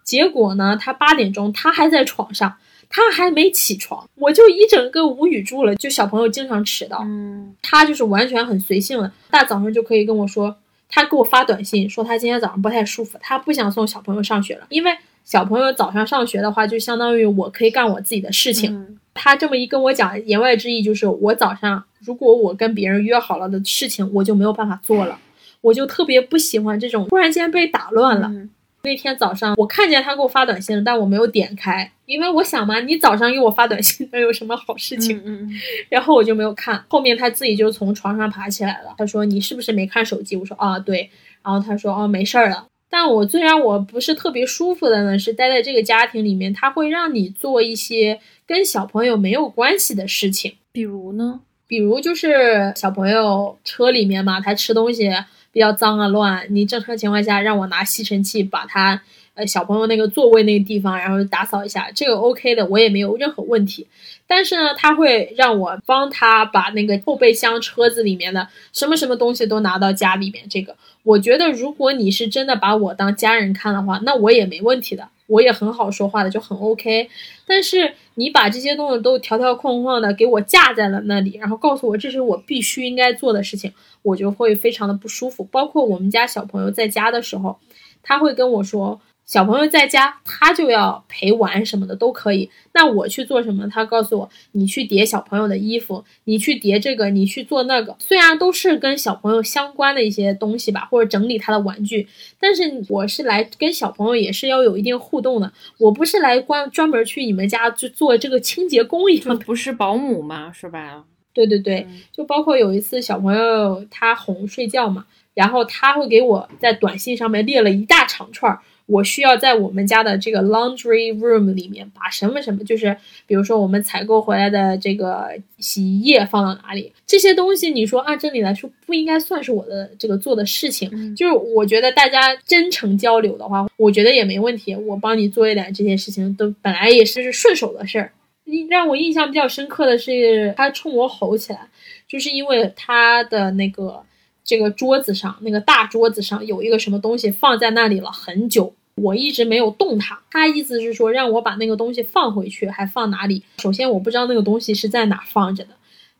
A: 结果呢，他八点钟他还在床上，他还没起床，我就一整个无语住了。就小朋友经常迟到，
B: 嗯
A: 他就是完全很随性了，大早上就可以跟我说，他给我发短信说他今天早上不太舒服，他不想送小朋友上学了，因为小朋友早上上学的话，就相当于我可以干我自己的事情。
B: 嗯
A: 他这么一跟我讲，言外之意就是我早上如果我跟别人约好了的事情，我就没有办法做了，我就特别不喜欢这种突然间被打乱了。
B: 嗯
A: 那天早上我看见他给我发短信了，但我没有点开，因为我想嘛，你早上给我发短信能有什么好事情？
B: 嗯嗯
A: 然后我就没有看。后面他自己就从床上爬起来了，他说：“你是不是没看手机？”我说：“啊，对。”然后他说：“哦，没事儿了。”但我最让我不是特别舒服的呢，是待在这个家庭里面，他会让你做一些跟小朋友没有关系的事情，
B: 比如呢？
A: 比如就是小朋友车里面嘛，他吃东西比较脏啊乱，你正常情况下让我拿吸尘器把他呃小朋友那个座位那个地方，然后打扫一下，这个 OK 的，我也没有任何问题。但是呢，他会让我帮他把那个后备箱车子里面的什么什么东西都拿到家里面。这个我觉得，如果你是真的把我当家人看的话，那我也没问题的，我也很好说话的，就很 OK。但是你把这些东西都条条框框的给我架在了那里，然后告诉我这是我必须应该做的事情，我就会非常的不舒服。包括我们家小朋友在家的时候，他会跟我说。小朋友在家，他就要陪玩什么的都可以。那我去做什么？他告诉我，你去叠小朋友的衣服，你去叠这个，你去做那个。虽然都是跟小朋友相关的一些东西吧，或者整理他的玩具，但是我是来跟小朋友也是要有一定互动的。我不是来关专门去你们家就做这个清洁工一样的。
B: 不是保姆嘛，是吧。
A: 对对对，
B: 嗯
A: 就包括有一次小朋友他哄睡觉嘛，然后他会给我在短信上面列了一大长串儿。我需要在我们家的这个 laundry room 里面把什么什么，就是比如说我们采购回来的这个洗衣液放到哪里，这些东西你说按正理来说不应该算是我的这个做的事情。
B: 嗯
A: 就是我觉得大家真诚交流的话，我觉得也没问题，我帮你做一点这些事情都本来也是顺手的事儿。让我印象比较深刻的是，他冲我吼起来，就是因为他的那个。这个桌子上，那个大桌子上有一个什么东西放在那里了很久，我一直没有动它。他意思是说让我把那个东西放回去，还放哪里？首先我不知道那个东西是在哪放着的，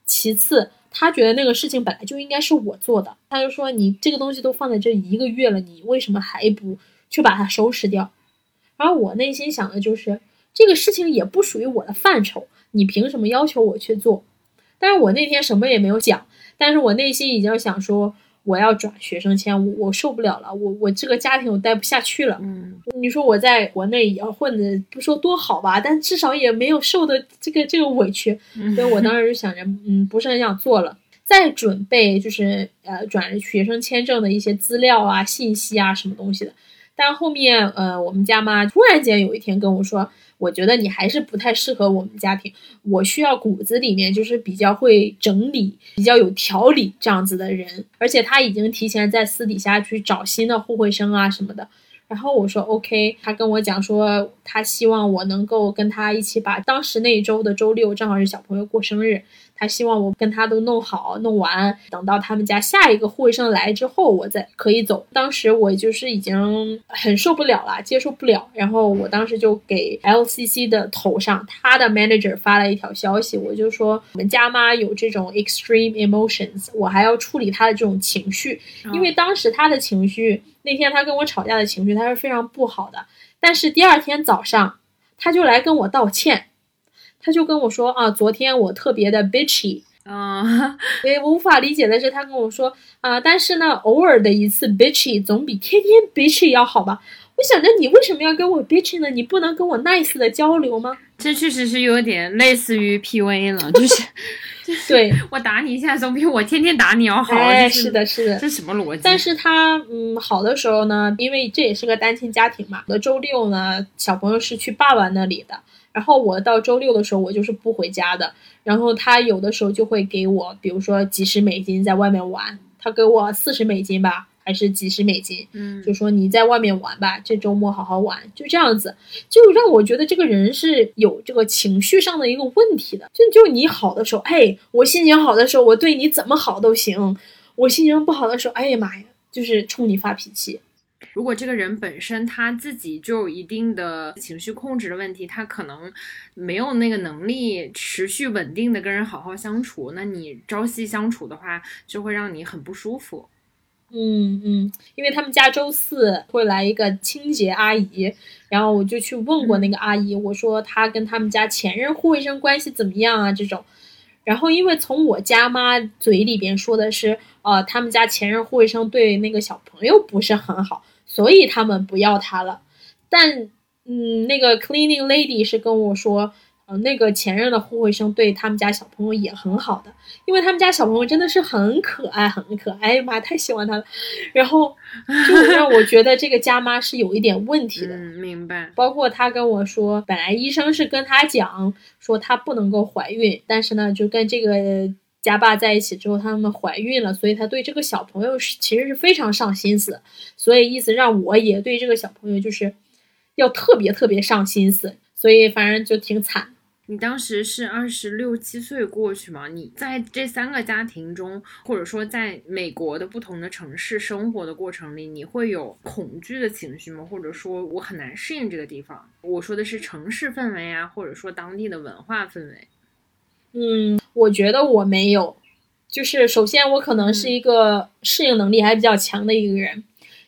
A: 其次他觉得那个事情本来就应该是我做的，他就说你这个东西都放在这一个月了，你为什么还不去把它收拾掉？然后我内心想的就是这个事情也不属于我的范畴，你凭什么要求我去做？但是我那天什么也没有讲。但是我内心已经想说，我要转学生签，我我受不了了，我我这个家庭我待不下去了。
B: 嗯
A: 你说我在国内也要混的不说多好吧，但至少也没有受的这个这个委屈，所以我当时就想着，嗯，不是很想做了。再准备就是呃转学生签证的一些资料啊、信息啊什么东西的。但后面呃，我们家妈突然间有一天跟我说。我觉得你还是不太适合我们家庭，我需要骨子里面就是比较会整理、比较有条理这样子的人，而且他已经提前在私底下去找新的互惠生啊什么的。然后我说 OK，他跟我讲说他希望我能够跟他一起把当时那一周的周六正好是小朋友过生日，他希望我跟他都弄好弄完，等到他们家下一个护卫生来之后，我再可以走。当时我就是已经很受不了了，接受不了。然后我当时就给 LCC 的头上他的 manager 发了一条消息，我就说我们家妈有这种 extreme emotions，我还要处理她的这种情绪，因为当时她的情绪。那天她跟我吵架的情绪，她是非常不好的。但是第二天早上，他就来跟我道歉，他就跟我说啊，昨天我特别的 bitchy，
B: 啊，
A: 所以我无法理解的是，他跟我说啊，但是呢，偶尔的一次 bitchy 总比天天 bitchy 要好吧？我想着你为什么要跟我 bitchy 呢？你不能跟我 nice 的交流吗？
B: 这确实是有点类似于 PUA 了，就是
A: 对，
B: 我打你一下总比我天天打你要好。
A: 哎，
B: 是
A: 的，是的，
B: 这什么逻辑？
A: 但是他嗯，好的时候呢，因为这也是个单亲家庭嘛，的周六呢，小朋友是去爸爸那里的，然后我到周六的时候，我就是不回家的。然后他有的时候就会给我，比如说几十美金在外面玩，他给我四十美金吧。还是几十美金，
B: 嗯，
A: 就说你在外面玩吧，这周末好好玩，就这样子，就让我觉得这个人是有这个情绪上的一个问题的。就就你好的时候，哎，我心情好的时候，我对你怎么好都行；我心情不好的时候，哎呀妈呀，就是冲你发脾气。
B: 如果这个人本身他自己就有一定的情绪控制的问题，他可能没有那个能力持续稳定的跟人好好相处，那你朝夕相处的话，就会让你很不舒服。
A: 嗯嗯，因为他们家周四会来一个清洁阿姨，然后我就去问过那个阿姨，我说她跟他们家前任护卫生关系怎么样啊？这种，然后因为从我家妈嘴里边说的是，呃，他们家前任护卫生对那个小朋友不是很好，所以他们不要他了。但，嗯，那个 cleaning lady 是跟我说。呃，那个前任的护卫生对他们家小朋友也很好的，因为他们家小朋友真的是很可爱，很可爱，哎呀妈，太喜欢他了。然后就让我觉得这个家妈是有一点问题的。
B: 嗯，明白。
A: 包括他跟我说，本来医生是跟他讲说他不能够怀孕，但是呢，就跟这个家爸在一起之后，他们怀孕了，所以他对这个小朋友是其实是非常上心思，所以意思让我也对这个小朋友就是要特别特别上心思，所以反正就挺惨。
B: 你当时是二十六七岁过去吗？你在这三个家庭中，或者说在美国的不同的城市生活的过程里，你会有恐惧的情绪吗？或者说我很难适应这个地方？我说的是城市氛围啊，或者说当地的文化氛围。
A: 嗯，我觉得我没有，就是首先我可能是一个适应能力还比较强的一个人。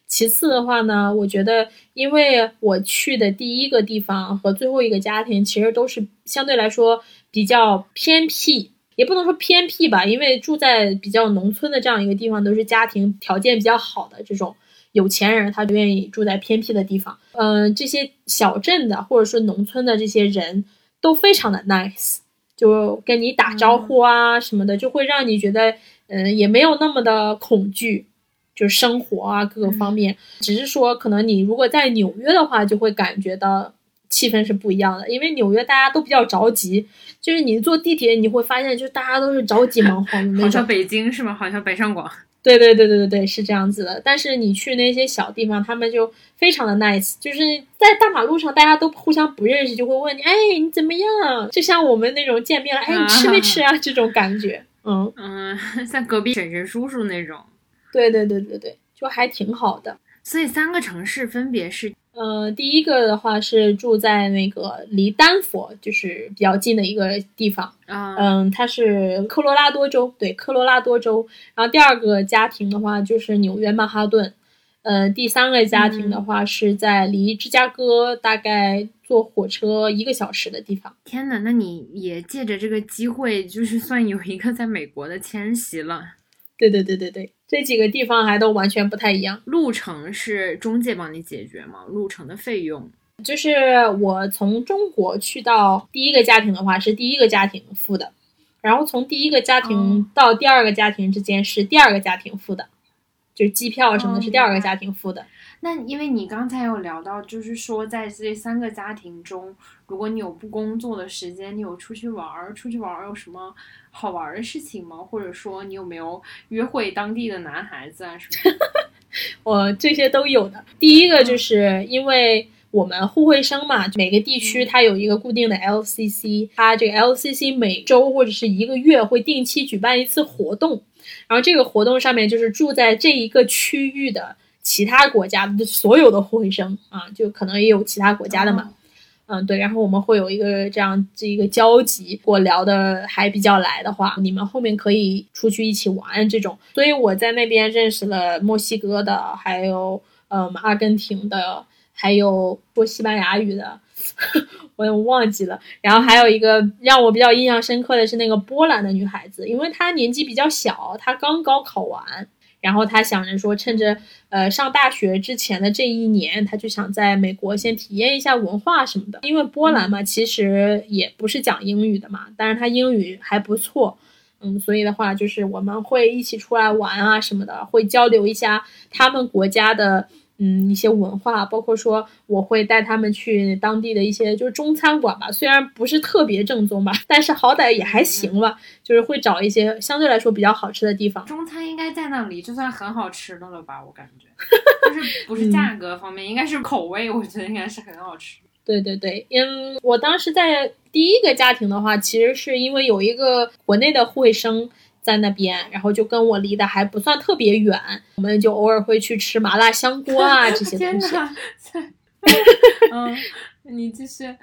A: 其次的话呢，我觉得，因为我去的第一个地方和最后一个家庭其实都是相对来说比较偏僻，也不能说偏僻吧，因为住在比较农村的这样一个地方，都是家庭条件比较好的这种有钱人，他就愿意住在偏僻的地方。嗯，这些小镇的或者说农村的这些人都非常的 nice，就跟你打招呼啊什么的，就会让你觉得，嗯，也没有那么的恐惧。就是生活啊，各个方面，只是说可能你如果在纽约的话，就会感觉到气氛是不一样的。因为纽约大家都比较着急，就是你坐地铁你会发现，就大家都是着急忙慌的那种。
B: 好像北京是吗？好像北上广。
A: 对对对对对对，是这样子的。但是你去那些小地方，他们就非常的 nice，就是在大马路上大家都互相不认识，就会问你，哎，你怎么样？就像我们那种见面了，哎，你吃没吃啊？这种感觉，
B: 嗯嗯，像隔壁婶婶叔叔那种。
A: 对对对对对，就还挺好的。
B: 所以三个城市分别是，
A: 呃，第一个的话是住在那个离丹佛就是比较近的一个地方
B: 啊，
A: 嗯，它是科罗拉多州，对，科罗拉多州。然后第二个家庭的话就是纽约曼哈顿，呃，第三个家庭的话是在离芝加哥大概坐火车一个小时的地方。
B: 天呐，那你也借着这个机会，就是算有一个在美国的迁徙了。
A: 对对对对对。这几个地方还都完全不太一样。
B: 路程是中介帮你解决吗？路程的费用
A: 就是我从中国去到第一个家庭的话，是第一个家庭付的；然后从第一个家庭到第二个家庭之间是第二个家庭付的，就是机票什么的是第二个家庭付的。
B: 那因为你刚才有聊到，就是说在这三个家庭中，如果你有不工作的时间，你有出去玩儿，出去玩儿有什么好玩的事情吗？或者说你有没有约会当地的男孩子啊什么？
A: 我这些都有的。第一个就是因为我们互惠生嘛，每个地区它有一个固定的 LCC，它这个 LCC 每周或者是一个月会定期举办一次活动，然后这个活动上面就是住在这一个区域的。其他国家的所有的互惠生啊，就可能也有其他国家的嘛，嗯，对，然后我们会有一个这样这一个交集，我聊的还比较来的话，你们后面可以出去一起玩这种。所以我在那边认识了墨西哥的，还有嗯阿根廷的，还有说西班牙语的，我也忘记了。然后还有一个让我比较印象深刻的是那个波兰的女孩子，因为她年纪比较小，她刚高考完。然后他想着说，趁着呃上大学之前的这一年，他就想在美国先体验一下文化什么的。因为波兰嘛，其实也不是讲英语的嘛，但是他英语还不错，嗯，所以的话就是我们会一起出来玩啊什么的，会交流一下他们国家的。嗯，一些文化，包括说我会带他们去当地的一些就是中餐馆吧，虽然不是特别正宗吧，但是好歹也还行吧，就是会找一些相对来说比较好吃的地方。
B: 中餐应该在那里就算很好吃的了吧，我感觉，就是不是价格方面，应该是口味，我觉得应该是很好吃。
A: 对对对，嗯，我当时在第一个家庭的话，其实是因为有一个国内的护卫生。在那边，然后就跟我离得还不算特别远，我们就偶尔会去吃麻辣香锅啊这些东西。
B: 嗯，你继续。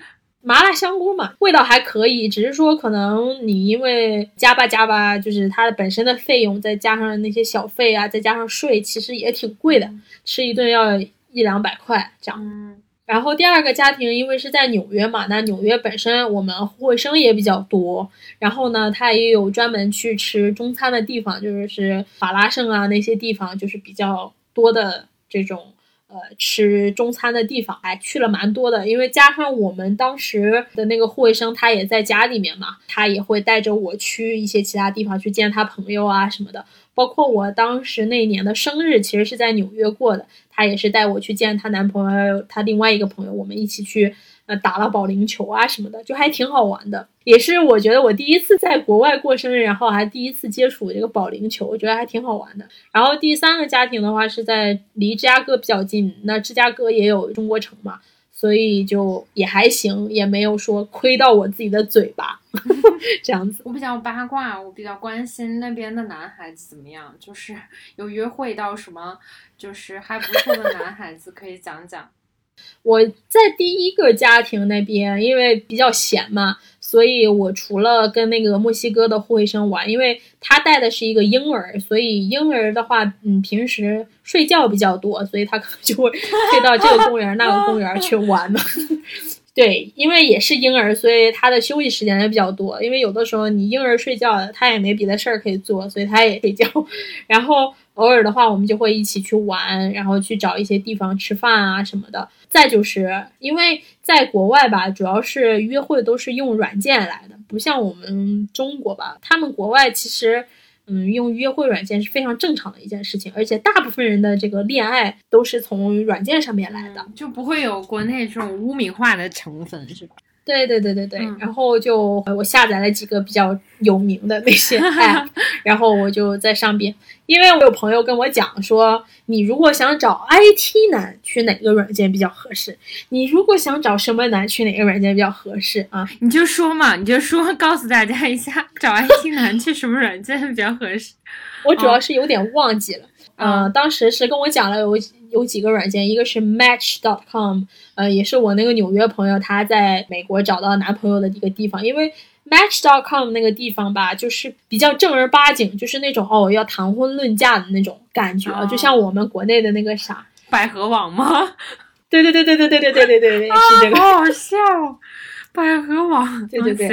A: 麻辣香锅嘛，味道还可以，只是说可能你因为加吧加吧，就是它本身的费用，再加上那些小费啊，再加上税，其实也挺贵的，吃一顿要一两百块这样。然后第二个家庭，因为是在纽约嘛，那纽约本身我们护卫生也比较多，然后呢，他也有专门去吃中餐的地方，就是是法拉盛啊那些地方，就是比较多的这种呃吃中餐的地方，还去了蛮多的。因为加上我们当时的那个护卫生，他也在家里面嘛，他也会带着我去一些其他地方去见他朋友啊什么的。包括我当时那一年的生日，其实是在纽约过的。她也是带我去见她男朋友，还有她另外一个朋友，我们一起去呃打了保龄球啊什么的，就还挺好玩的。也是我觉得我第一次在国外过生日，然后还第一次接触这个保龄球，我觉得还挺好玩的。然后第三个家庭的话是在离芝加哥比较近，那芝加哥也有中国城嘛。所以就也还行，也没有说亏到我自己的嘴巴，这样子。
B: 我比较八卦，我比较关心那边的男孩子怎么样，就是有约会到什么，就是还不错的男孩子，可以讲讲。
A: 我在第一个家庭那边，因为比较闲嘛。所以，我除了跟那个墨西哥的护卫生玩，因为他带的是一个婴儿，所以婴儿的话，嗯，平时睡觉比较多，所以他可能就会 飞到这个公园、那个公园去玩嘛。对，因为也是婴儿，所以他的休息时间也比较多。因为有的时候你婴儿睡觉，他也没别的事儿可以做，所以他也睡觉。然后。偶尔的话，我们就会一起去玩，然后去找一些地方吃饭啊什么的。再就是因为在国外吧，主要是约会都是用软件来的，不像我们中国吧，他们国外其实，嗯，用约会软件是非常正常的一件事情，而且大部分人的这个恋爱都是从软件上面来的，
B: 就不会有国内这种污名化的成分，是吧？
A: 对对对对对，然后就我下载了几个比较有名的那些 app，然后我就在上边，因为我有朋友跟我讲说，你如果想找 IT 男，去哪个软件比较合适？你如果想找什么男，去哪个软件比较合适啊？
B: 你就说嘛，你就说，告诉大家一下，找 IT 男去什么软件比较合适？
A: 我主要是有点忘记了，嗯，当时是跟我讲了有。有几个软件，一个是 Match.com，呃，也是我那个纽约朋友他在美国找到男朋友的一个地方。因为 Match.com 那个地方吧，就是比较正儿八经，就是那种哦要谈婚论嫁的那种感觉，就像我们国内的那个啥
B: 百合网吗？
A: 对对对对对对对对对对对，是这个。
B: 好好笑，百合网，
A: 对对对，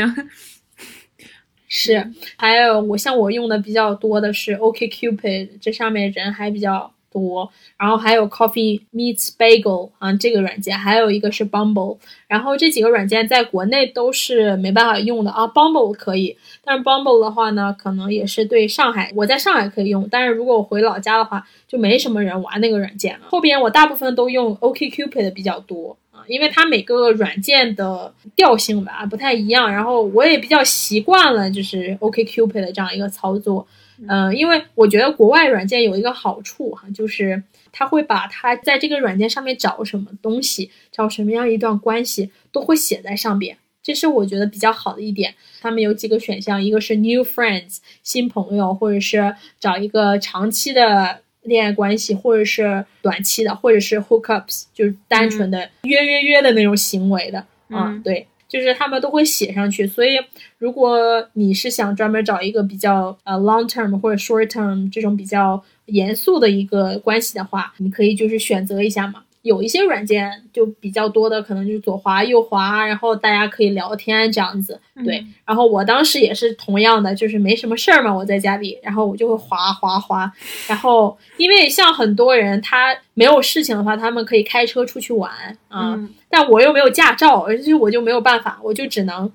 A: 是。还有我像我用的比较多的是 OkCupid，这上面人还比较。多，然后还有 Coffee Meets Bagel 啊，这个软件，还有一个是 Bumble，然后这几个软件在国内都是没办法用的啊。Bumble 可以，但是 Bumble 的话呢，可能也是对上海，我在上海可以用，但是如果我回老家的话，就没什么人玩那个软件了。后边我大部分都用 OkCupid 比较多啊，因为它每个软件的调性吧不太一样，然后我也比较习惯了就是 OkCupid 的这样一个操作。嗯，因为我觉得国外软件有一个好处哈，就是它会把它在这个软件上面找什么东西，找什么样一段关系，都会写在上边，这是我觉得比较好的一点。他们有几个选项，一个是 new friends 新朋友，或者是找一个长期的恋爱关系，或者是短期的，或者是 hookups 就是单纯的约约约的那种行为的。嗯，对。就是他们都会写上去，所以如果你是想专门找一个比较呃 long term 或者 short term 这种比较严肃的一个关系的话，你可以就是选择一下嘛。有一些软件就比较多的，可能就是左滑右滑，然后大家可以聊天这样子。对，然后我当时也是同样的，就是没什么事儿嘛，我在家里，然后我就会滑滑滑。然后因为像很多人他没有事情的话，他们可以开车出去玩啊，但我又没有驾照，而且我就没有办法，我就只能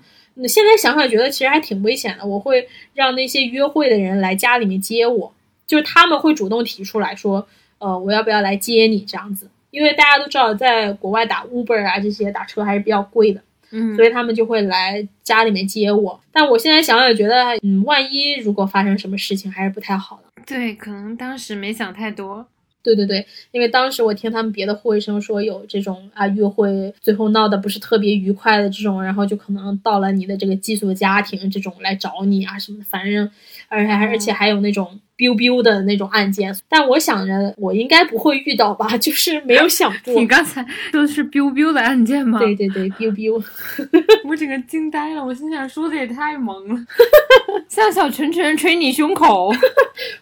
A: 现在想想觉得其实还挺危险的。我会让那些约会的人来家里面接我，就是他们会主动提出来说，呃，我要不要来接你这样子？因为大家都知道，在国外打 Uber 啊这些打车还是比较贵的，
B: 嗯，
A: 所以他们就会来家里面接我。但我现在想想觉得，嗯，万一如果发生什么事情，还是不太好的。
B: 对，可能当时没想太多。
A: 对对对，因为当时我听他们别的护卫生说有这种啊约会最后闹得不是特别愉快的这种，然后就可能到了你的这个寄宿家庭这种来找你啊什么的，反正而且还而且还有那种 biu biu 的那种按键，但我想着我应该不会遇到吧，就是没有想过。
B: 你刚才说的是 biu biu 的按键吗？
A: 对对对，biu biu，
B: 我整个惊呆了，我心想说的也太萌了，像小拳拳捶你胸口。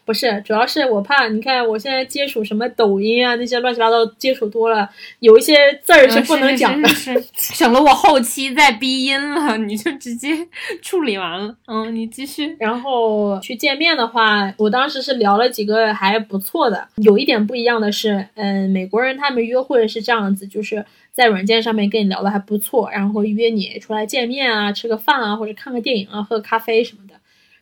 A: 不是，主要是我怕，你看我现在接触什么抖音啊那些乱七八糟接触多了，有一些字儿是不能讲的，
B: 省了我后期再逼音了，你就直接处理完了。嗯，你继续。
A: 然后去见面的话，我当当时是聊了几个还不错的，有一点不一样的是，嗯，美国人他们约会是这样子，就是在软件上面跟你聊的还不错，然后约你出来见面啊，吃个饭啊，或者看个电影啊，喝个咖啡什么的，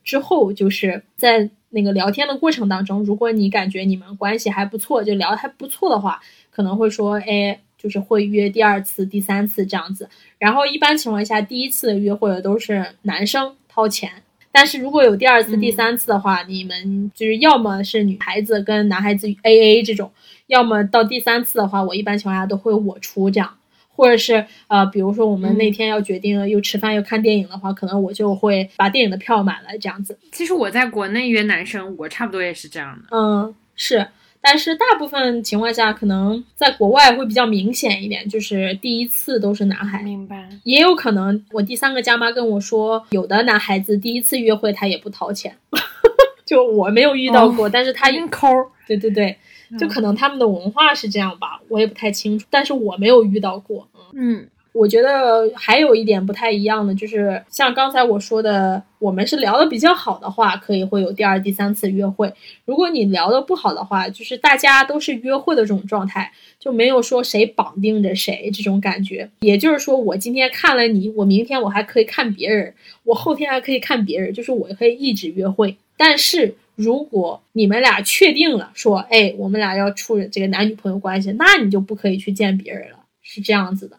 A: 之后就是在。那个聊天的过程当中，如果你感觉你们关系还不错，就聊得还不错的话，可能会说，哎，就是会约第二次、第三次这样子。然后一般情况下，第一次约会的都是男生掏钱，但是如果有第二次、第三次的话，你们就是要么是女孩子跟男孩子 A A 这种，要么到第三次的话，我一般情况下都会我出这样。或者是呃，比如说我们那天要决定又吃饭又看电影的话，可能我就会把电影的票买了这样子。
B: 其实我在国内约男生，我差不多也是这样的。
A: 嗯，是，但是大部分情况下，可能在国外会比较明显一点，就是第一次都是男孩。
B: 明白。
A: 也有可能我第三个家妈跟我说，有的男孩子第一次约会他也不掏钱，就我没有遇到过，但是他
B: 硬抠。
A: 对对对。就可能他们的文化是这样吧，我也不太清楚，但是我没有遇到过。
B: 嗯，
A: 我觉得还有一点不太一样的，就是像刚才我说的，我们是聊的比较好的话，可以会有第二、第三次约会。如果你聊的不好的话，就是大家都是约会的这种状态，就没有说谁绑定着谁这种感觉。也就是说，我今天看了你，我明天我还可以看别人，我后天还可以看别人，就是我可以一直约会。但是。如果你们俩确定了，说，哎，我们俩要处这个男女朋友关系，那你就不可以去见别人了，是这样子的，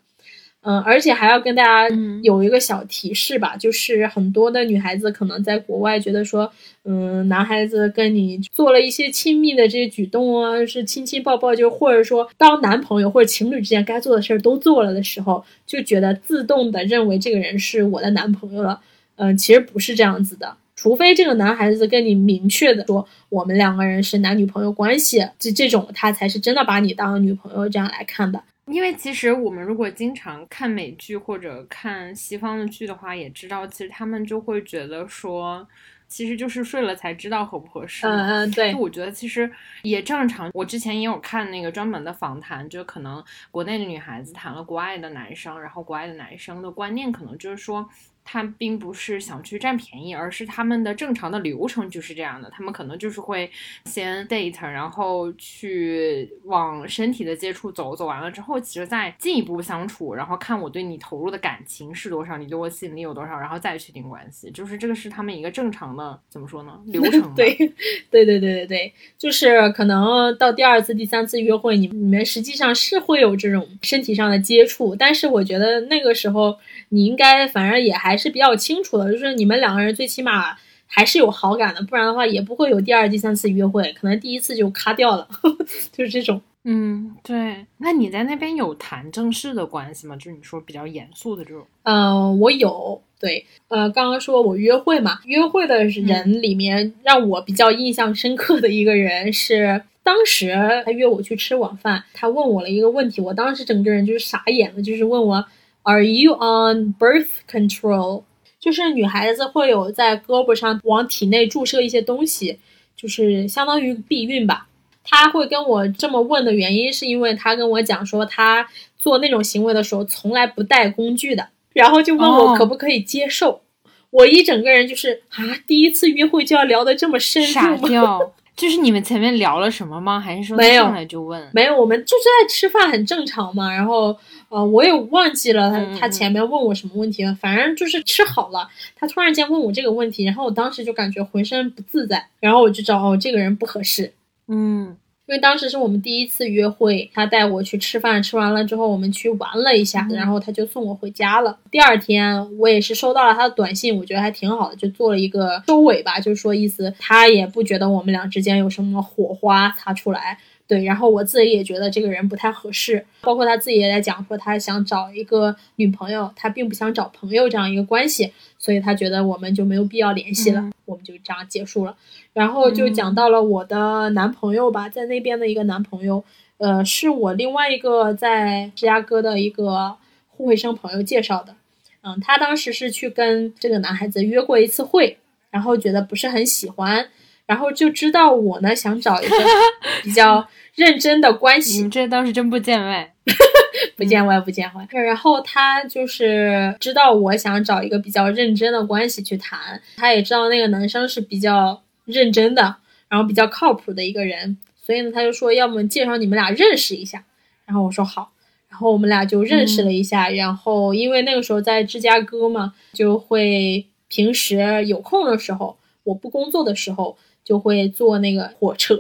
A: 嗯，而且还要跟大家有一个小提示吧，就是很多的女孩子可能在国外觉得说，嗯，男孩子跟你做了一些亲密的这些举动啊，是亲亲抱抱，就或者说当男朋友或者情侣之间该做的事儿都做了的时候，就觉得自动的认为这个人是我的男朋友了，嗯，其实不是这样子的。除非这个男孩子跟你明确的说我们两个人是男女朋友关系，这这种他才是真的把你当女朋友这样来看的。
B: 因为其实我们如果经常看美剧或者看西方的剧的话，也知道其实他们就会觉得说，其实就是睡了才知道合不合适。
A: 嗯嗯，对。
B: 我觉得其实也正常。我之前也有看那个专门的访谈，就可能国内的女孩子谈了国外的男生，然后国外的男生的观念可能就是说。他并不是想去占便宜，而是他们的正常的流程就是这样的。他们可能就是会先 date，然后去往身体的接触走，走完了之后，其实再进一步相处，然后看我对你投入的感情是多少，你对我吸引力有多少，然后再确定关系。就是这个是他们一个正常的怎么说呢？流 程。
A: 对，对对对对对，就是可能到第二次、第三次约会，你你们实际上是会有这种身体上的接触，但是我觉得那个时候你应该反正也还。还是比较清楚的，就是你们两个人最起码还是有好感的，不然的话也不会有第二、第三次约会，可能第一次就咔掉了，就是这种。
B: 嗯，对。那你在那边有谈正式的关系吗？就是你说比较严肃的这种。
A: 嗯，我有。对，呃，刚刚说我约会嘛，约会的人里面让我比较印象深刻的一个人是，当时他约我去吃晚饭，他问我了一个问题，我当时整个人就是傻眼了，就是问我。Are you on birth control？就是女孩子会有在胳膊上往体内注射一些东西，就是相当于避孕吧。他会跟我这么问的原因，是因为他跟我讲说，他做那种行为的时候从来不带工具的，然后就问我可不可以接受。我一整个人就是啊，第一次约会就要聊得这么深入吗？
B: 就是你们前面聊了什么吗？还是说
A: 没有
B: 上来就问？
A: 没有，我们就是在吃饭，很正常嘛。然后，呃，我也忘记了他他前面问我什么问题了，反正就是吃好了，他突然间问我这个问题，然后我当时就感觉浑身不自在，然后我就知道哦，这个人不合适。
B: 嗯
A: 因为当时是我们第一次约会，他带我去吃饭，吃完了之后我们去玩了一下，
B: 嗯
A: 然后他就送我回家了。第二天我也是收到了他的短信，我觉得还挺好的，就做了一个收尾吧，就是说意思他也不觉得我们俩之间有什么火花擦出来。对，然后我自己也觉得这个人不太合适，包括他自己也在讲说他想找一个女朋友，他并不想找朋友这样一个关系，所以他觉得我们就没有必要联系了，
B: 嗯
A: 我们就这样结束了。然后就讲到了我的男朋友吧，在那边的一个男朋友，呃，是我另外一个在芝加哥的一个互惠生朋友介绍的。嗯，他当时是去跟这个男孩子约过一次会，然后觉得不是很喜欢，然后就知道我呢想找一个比较认真的关系
B: 这倒是真不见外。
A: 不见外不见外。然后他就是知道我想找一个比较认真的关系去谈，他也知道那个男生是比较认真的，然后比较靠谱的一个人，所以呢，他就说要么介绍你们俩认识一下。然后我说好，然后我们俩就认识了一下。然后因为那个时候在芝加哥嘛，就会平时有空的时候，我不工作的时候，就会坐那个火车，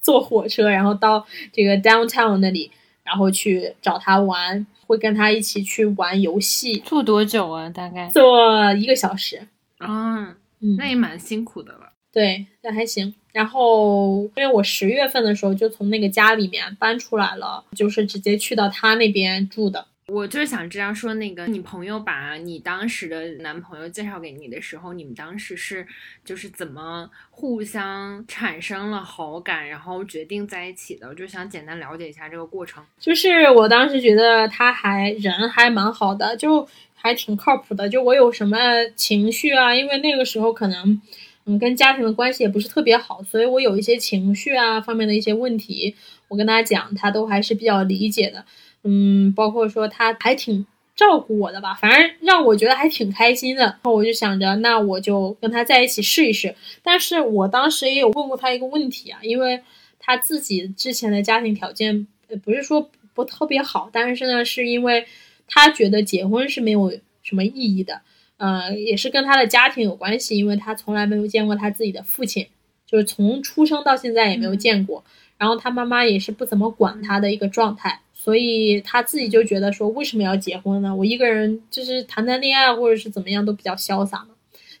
A: 坐火车，然后到这个 downtown 那里。然后去找他玩，会跟他一起去玩游戏，
B: 坐多久啊？大概？
A: 坐一个小时。
B: 啊，
A: 嗯，
B: 那也蛮辛苦的了。
A: 对，那还行。然后，因为我十月份的时候就从那个家里面搬出来了，就是直接去到他那边住的。
B: 我就是想这样说，那个你朋友把你当时的男朋友介绍给你的时候，你们当时是就是怎么互相产生了好感，然后决定在一起的？我就想简单了解一下这个过程。
A: 就是我当时觉得他还人还蛮好的，就还挺靠谱的。就我有什么情绪啊，因为那个时候可能嗯跟家庭的关系也不是特别好，所以我有一些情绪啊方面的一些问题，我跟他讲，他都还是比较理解的。嗯，包括说他还挺照顾我的吧，反正让我觉得还挺开心的。然后我就想着，那我就跟他在一起试一试。但是我当时也有问过他一个问题啊，因为他自己之前的家庭条件，呃，不是说不特别好，但是呢，是因为他觉得结婚是没有什么意义的。呃，也是跟他的家庭有关系，因为他从来没有见过他自己的父亲，就是从出生到现在也没有见过。然后他妈妈也是不怎么管他的一个状态。所以他自己就觉得说，为什么要结婚呢？我一个人就是谈谈恋爱或者是怎么样都比较潇洒嘛。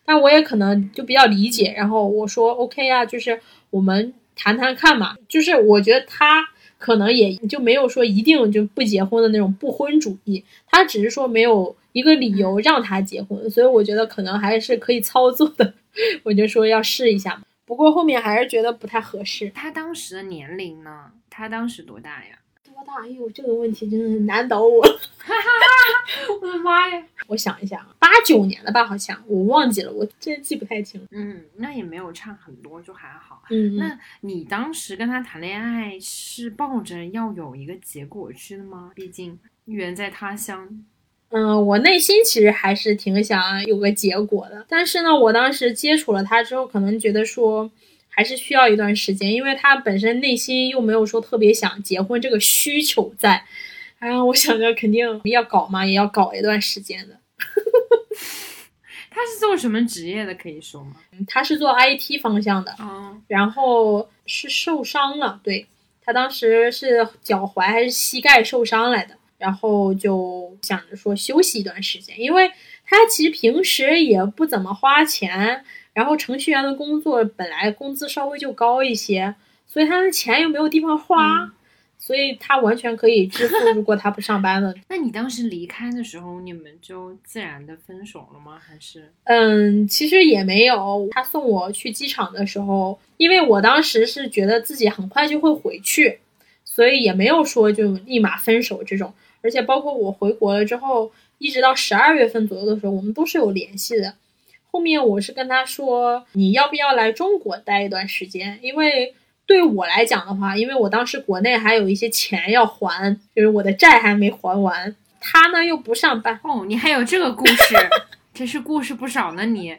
A: 但我也可能就比较理解，然后我说 OK 啊，就是我们谈谈看嘛。就是我觉得他可能也就没有说一定就不结婚的那种不婚主义，他只是说没有一个理由让他结婚，所以我觉得可能还是可以操作的。我就说要试一下，不过后面还是觉得不太合适。
B: 他当时的年龄呢？他当时多大呀？
A: 多大？哎呦，这个问题真的很难倒我。
B: 我的妈呀！
A: 我想一下啊，八九年的吧，好像我忘记了，我真记不太清。
B: 嗯，那也没有差很多，就还好。
A: 嗯，
B: 那你当时跟他谈恋爱是抱着要有一个结果去的吗？毕竟远在他乡。
A: 嗯，我内心其实还是挺想有个结果的，但是呢，我当时接触了他之后，可能觉得说还是需要一段时间，因为他本身内心又没有说特别想结婚这个需求在，然后我想着肯定要搞嘛，也要搞一段时间的。
B: 他是做什么职业的？可以说吗？
A: 他是做 IT 方向的，
B: 哦，
A: 然后是受伤了，对他当时是脚踝还是膝盖受伤来的，然后就想着说休息一段时间，因为他其实平时也不怎么花钱，然后程序员的工作本来工资稍微就高一些，所以他的钱又没有地方花，
B: 嗯
A: 所以他完全可以支付，如果他不上班了。
B: 那你当时离开的时候，你们就自然的分手了吗？还是？
A: 嗯，其实也没有。他送我去机场的时候，因为我当时是觉得自己很快就会回去，所以也没有说就立马分手这种。而且包括我回国了之后，一直到十二月份左右的时候，我们都是有联系的。后面我是跟他说，你要不要来中国待一段时间？因为对我来讲的话，因为我当时国内还有一些钱要还，就是我的债还没还完。他呢又不上班，
B: 哦，你还有这个故事，真是故事不少呢你。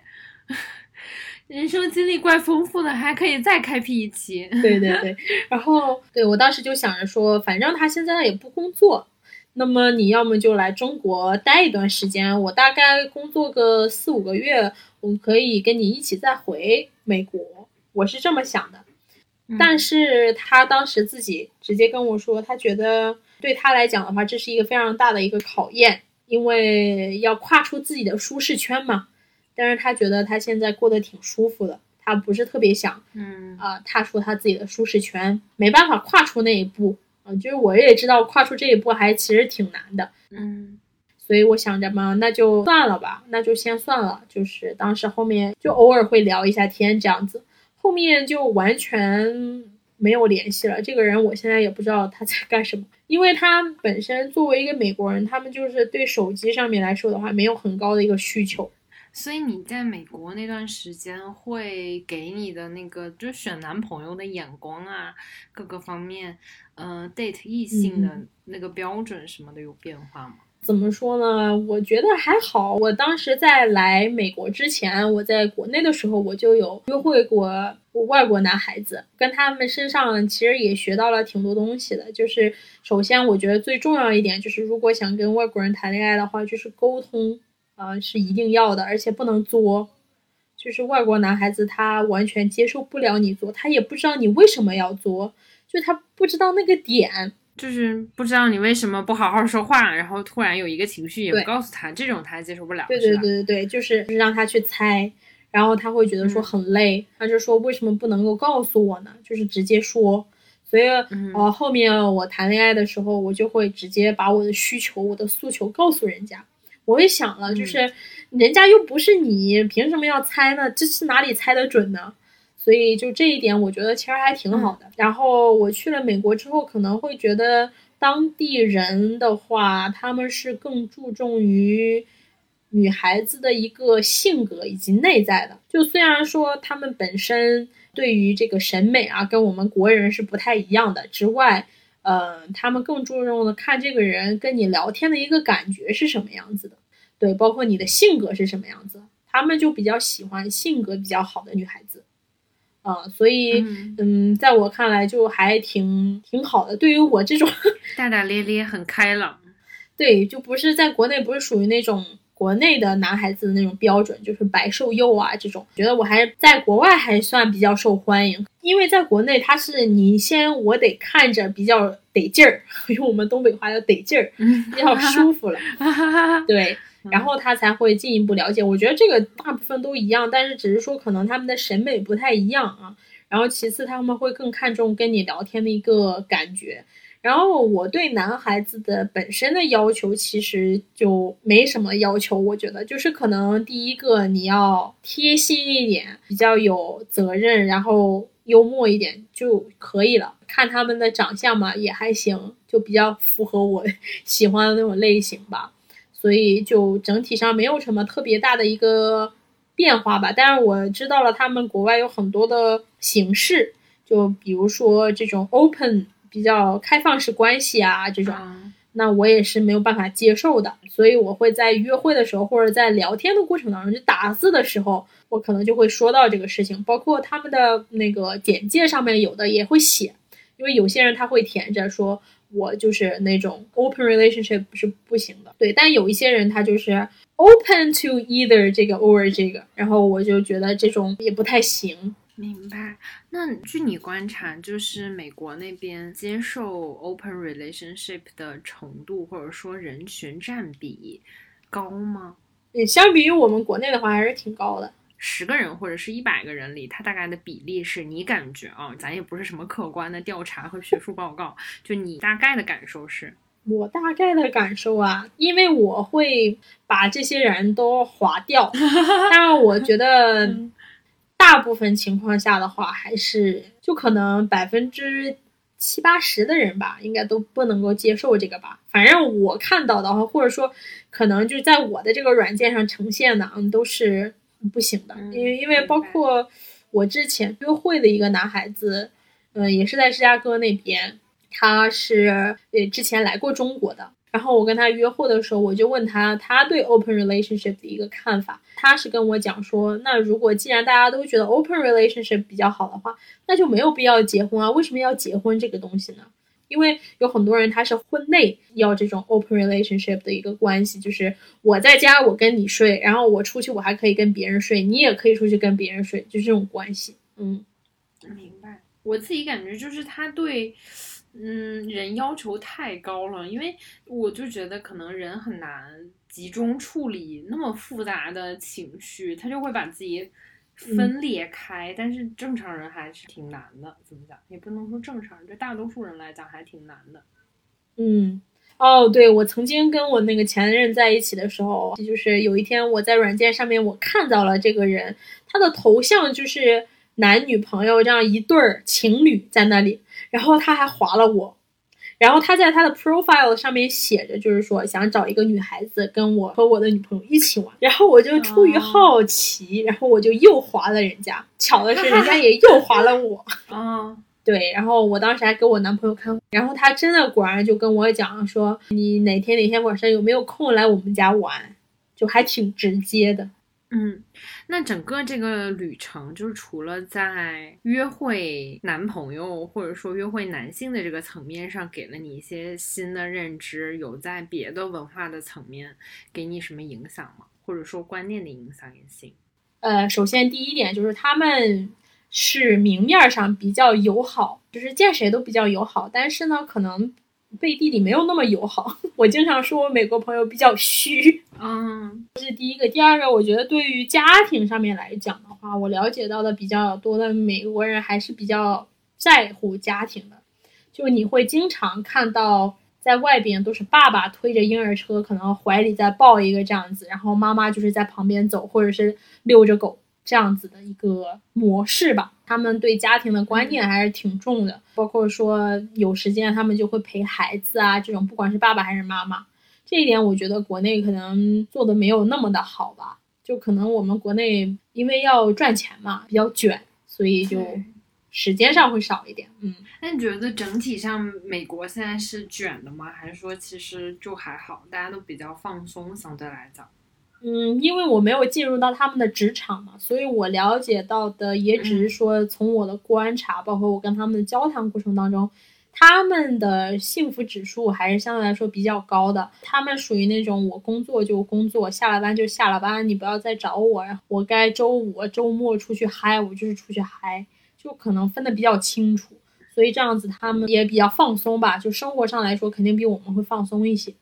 B: 人生经历怪丰富的，还可以再开辟一期。
A: 对对对，然后对我当时就想着说，反正他现在也不工作，那么你要么就来中国待一段时间，我大概工作个四五个月，我可以跟你一起再回美国。我是这么想的，但是他当时自己直接跟我说，他觉得对他来讲的话，这是一个非常大的一个考验，因为要跨出自己的舒适圈嘛。但是他觉得他现在过得挺舒服的，他不是特别想，
B: 嗯
A: 啊，踏出他自己的舒适圈，没办法跨出那一步，啊，就是我也知道跨出这一步还其实挺难的，
B: 嗯，
A: 所以我想着嘛，那就算了吧，那就先算了，就是当时后面就偶尔会聊一下天这样子，后面就完全没有联系了。这个人我现在也不知道他在干什么，因为他本身作为一个美国人，他们就是对手机上面来说的话，没有很高的一个需求。
B: 所以你在美国那段时间，会给你的那个就选男朋友的眼光啊，各个方面，呃，date 异性的那个标准什么的有变化吗？
A: 怎么说呢？我觉得还好。我当时在来美国之前，我在国内的时候，我就有约会过外国男孩子，跟他们身上其实也学到了挺多东西的。就是首先，我觉得最重要一点就是，如果想跟外国人谈恋爱的话，就是沟通。呃，是一定要的，而且不能作。就是外国男孩子，他完全接受不了你作，他也不知道你为什么要作，就他不知道那个点，
B: 就是不知道你为什么不好好说话，然后突然有一个情绪也不告诉他，这种他接受不了。
A: 对对对对对，就是让他去猜，然后他会觉得说很累，他就说为什么不能够告诉我呢？就是直接说。所以呃，后面我谈恋爱的时候，我就会直接把我的需求、我的诉求告诉人家。我也想了，就是人家又不是你，凭什么要猜呢？这是哪里猜得准呢？所以就这一点，我觉得其实还挺好的。然后我去了美国之后，可能会觉得当地人的话，他们是更注重于女孩子的一个性格以及内在的。就虽然说他们本身对于这个审美啊，跟我们国人是不太一样的之外。呃，他们更注重的看这个人跟你聊天的一个感觉是什么样子的，对，包括你的性格是什么样子，他们就比较喜欢性格比较好的女孩子，啊，所以，嗯，在我看来就还挺挺好的。对于我这种
B: 大大咧咧、很开朗，
A: 对，就不是在国内不是属于那种。国内的男孩子的那种标准就是白瘦幼啊，这种觉得我还在国外还算比较受欢迎，因为在国内他是你先我得看着比较得劲儿，用我们东北话叫得劲儿，比较舒服了，对，然后他才会进一步了解。我觉得这个大部分都一样，但是只是说可能他们的审美不太一样啊。然后其次他们会更看重跟你聊天的一个感觉。然后我对男孩子的本身的要求其实就没什么要求，我觉得就是可能第一个你要贴心一点，比较有责任，然后幽默一点就可以了。看他们的长相嘛也还行，就比较符合我 喜欢的那种类型吧。所以就整体上没有什么特别大的一个变化吧。但是我知道了他们国外有很多的形式，就比如说这种 open。比较开放式关系啊，这种，那我也是没有办法接受的，所以我会在约会的时候或者在聊天的过程当中，就打字的时候，我可能就会说到这个事情，包括他们的那个简介上面有的也会写，因为有些人他会填着说，我就是那种 open relationship 是不行的，对，但有一些人他就是 open to either 这个 or 这个，然后我就觉得这种也不太行。
B: 明白。那据你观察，就是美国那边接受 open relationship 的程度，或者说人群占比高吗？
A: 嗯，相比于我们国内的话，还是挺高的。
B: 十个人或者是一百个人里，它大概的比例是你感觉啊？咱也不是什么客观的调查和学术报告，就你大概的感受是？
A: 我大概的感受啊，因为我会把这些人都划掉，但我觉得。大部分情况下的话，还是就可能百分之七八十的人吧，应该都不能够接受这个吧。反正我看到的话，或者说可能就在我的这个软件上呈现的，嗯，都是不行的。因为因为包括我之前约会的一个男孩子，嗯，也是在芝加哥那边，他是呃之前来过中国的。然后我跟他约会的时候，我就问他他对 open relationship 的一个看法。他是跟我讲说，那如果既然大家都觉得 open relationship 比较好的话，那就没有必要结婚啊？为什么要结婚这个东西呢？因为有很多人他是婚内要这种 open relationship 的一个关系，就是我在家我跟你睡，然后我出去我还可以跟别人睡，你也可以出去跟别人睡，就这种关系。嗯，
B: 明白。我自己感觉就是他对。嗯，人要求太高了，因为我就觉得可能人很难集中处理那么复杂的情绪，他就会把自己分裂开。但是正常人还是挺难的，怎么讲？也不能说正常人，对大多数人来讲还挺难的。
A: 嗯，哦，对，我曾经跟我那个前任在一起的时候，就是有一天我在软件上面我看到了这个人，他的头像就是男女朋友这样一对儿情侣在那里。然后他还划了我，然后他在他的 profile 上面写着，就是说想找一个女孩子跟我和我的女朋友一起玩。然后我就出于好奇，然后我就又划了人家。巧的是，人家也又划了我。
B: 啊，
A: 对。然后我当时还给我男朋友看，然后他真的果然就跟我讲说，你哪天哪天晚上有没有空来我们家玩，就还挺直接的。
B: 嗯，那整个这个旅程，就是除了在约会男朋友或者说约会男性的这个层面上给了你一些新的认知，有在别的文化的层面给你什么影响吗？或者说观念的影响也行。
A: 呃，首先第一点就是他们是明面上比较友好，就是见谁都比较友好，但是呢，可能。背地里没有那么友好，我经常说我美国朋友比较虚，
B: 嗯，
A: 这是第一个。第二个，我觉得对于家庭上面来讲的话，我了解到的比较多的美国人还是比较在乎家庭的，就你会经常看到在外边都是爸爸推着婴儿车，可能怀里再抱一个这样子，然后妈妈就是在旁边走，或者是遛着狗。这样子的一个模式吧，他们对家庭的观念还是挺重的，包括说有时间他们就会陪孩子啊，这种不管是爸爸还是妈妈，这一点我觉得国内可能做的没有那么的好吧，就可能我们国内因为要赚钱嘛，比较卷，所以就时间上会少一点。嗯，
B: 那你觉得整体上美国现在是卷的吗？还是说其实就还好，大家都比较放松，相对来讲？
A: 嗯，因为我没有进入到他们的职场嘛，所以我了解到的也只是说从我的观察，包括我跟他们的交谈过程当中，他们的幸福指数还是相对来说比较高的。他们属于那种我工作就工作，下了班就下了班，你不要再找我呀。我该周五周末出去嗨，我就是出去嗨，就可能分的比较清楚。所以这样子他们也比较放松吧，就生活上来说肯定比我们会放松一些。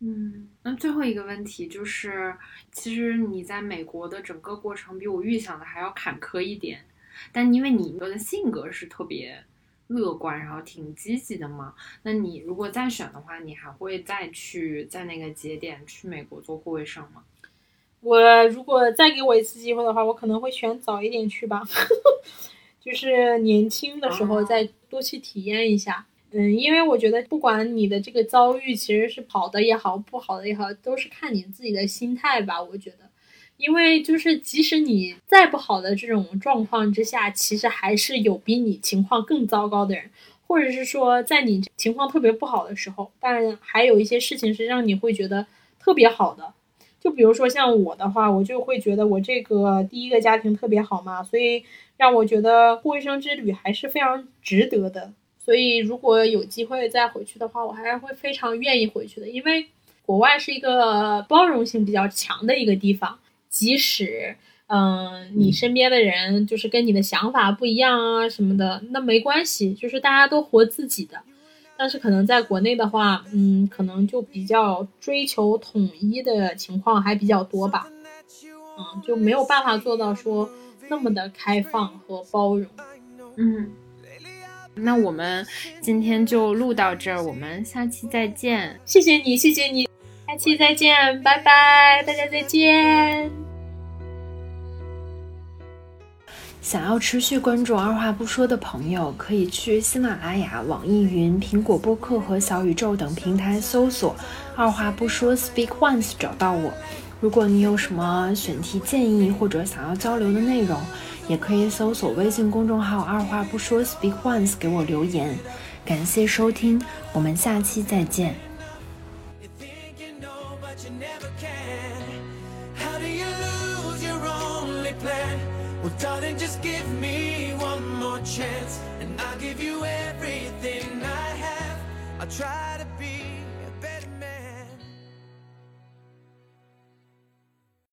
B: 嗯，那最后一个问题就是，其实你在美国的整个过程比我预想的还要坎坷一点，但因为你的性格是特别乐观，然后挺积极的嘛，那你如果再选的话，你还会再去在那个节点去美国做护卫生吗？
A: 我如果再给我一次机会的话，我可能会选早一点去吧，就是年轻的时候再多去体验一下。嗯，因为我觉得不管你的这个遭遇其实是好的也好，不好的也好，都是看你自己的心态吧。我觉得，因为就是即使你再不好的这种状况之下，其实还是有比你情况更糟糕的人，或者是说在你情况特别不好的时候，但还有一些事情是让你会觉得特别好的。就比如说像我的话，我就会觉得我这个第一个家庭特别好嘛，所以让我觉得护卫生之旅还是非常值得的。所以，如果有机会再回去的话，我还是会非常愿意回去的。因为国外是一个包容性比较强的一个地方，即使嗯你身边的人就是跟你的想法不一样啊什么的，那没关系，就是大家都活自己的。但是可能在国内的话，嗯，可能就比较追求统一的情况还比较多吧，嗯，就没有办法做到说那么的开放和包容，
B: 嗯。那我们今天就录到这儿，我们下期再见。
A: 谢谢你，谢谢你，下期再见，拜拜，大家再见。
B: 想要持续关注二话不说的朋友，可以去喜马拉雅、网易云、苹果播客和小宇宙等平台搜索“二话不说 Speak Once” 找到我。如果你有什么选题建议或者想要交流的内容，也可以搜索微信公众号“二话不说 Speak Once” 给我留言。感谢收听，我们下期再见。
C: Well, darling, just give me one more chance, and I'll give you everything I have. I'll try to.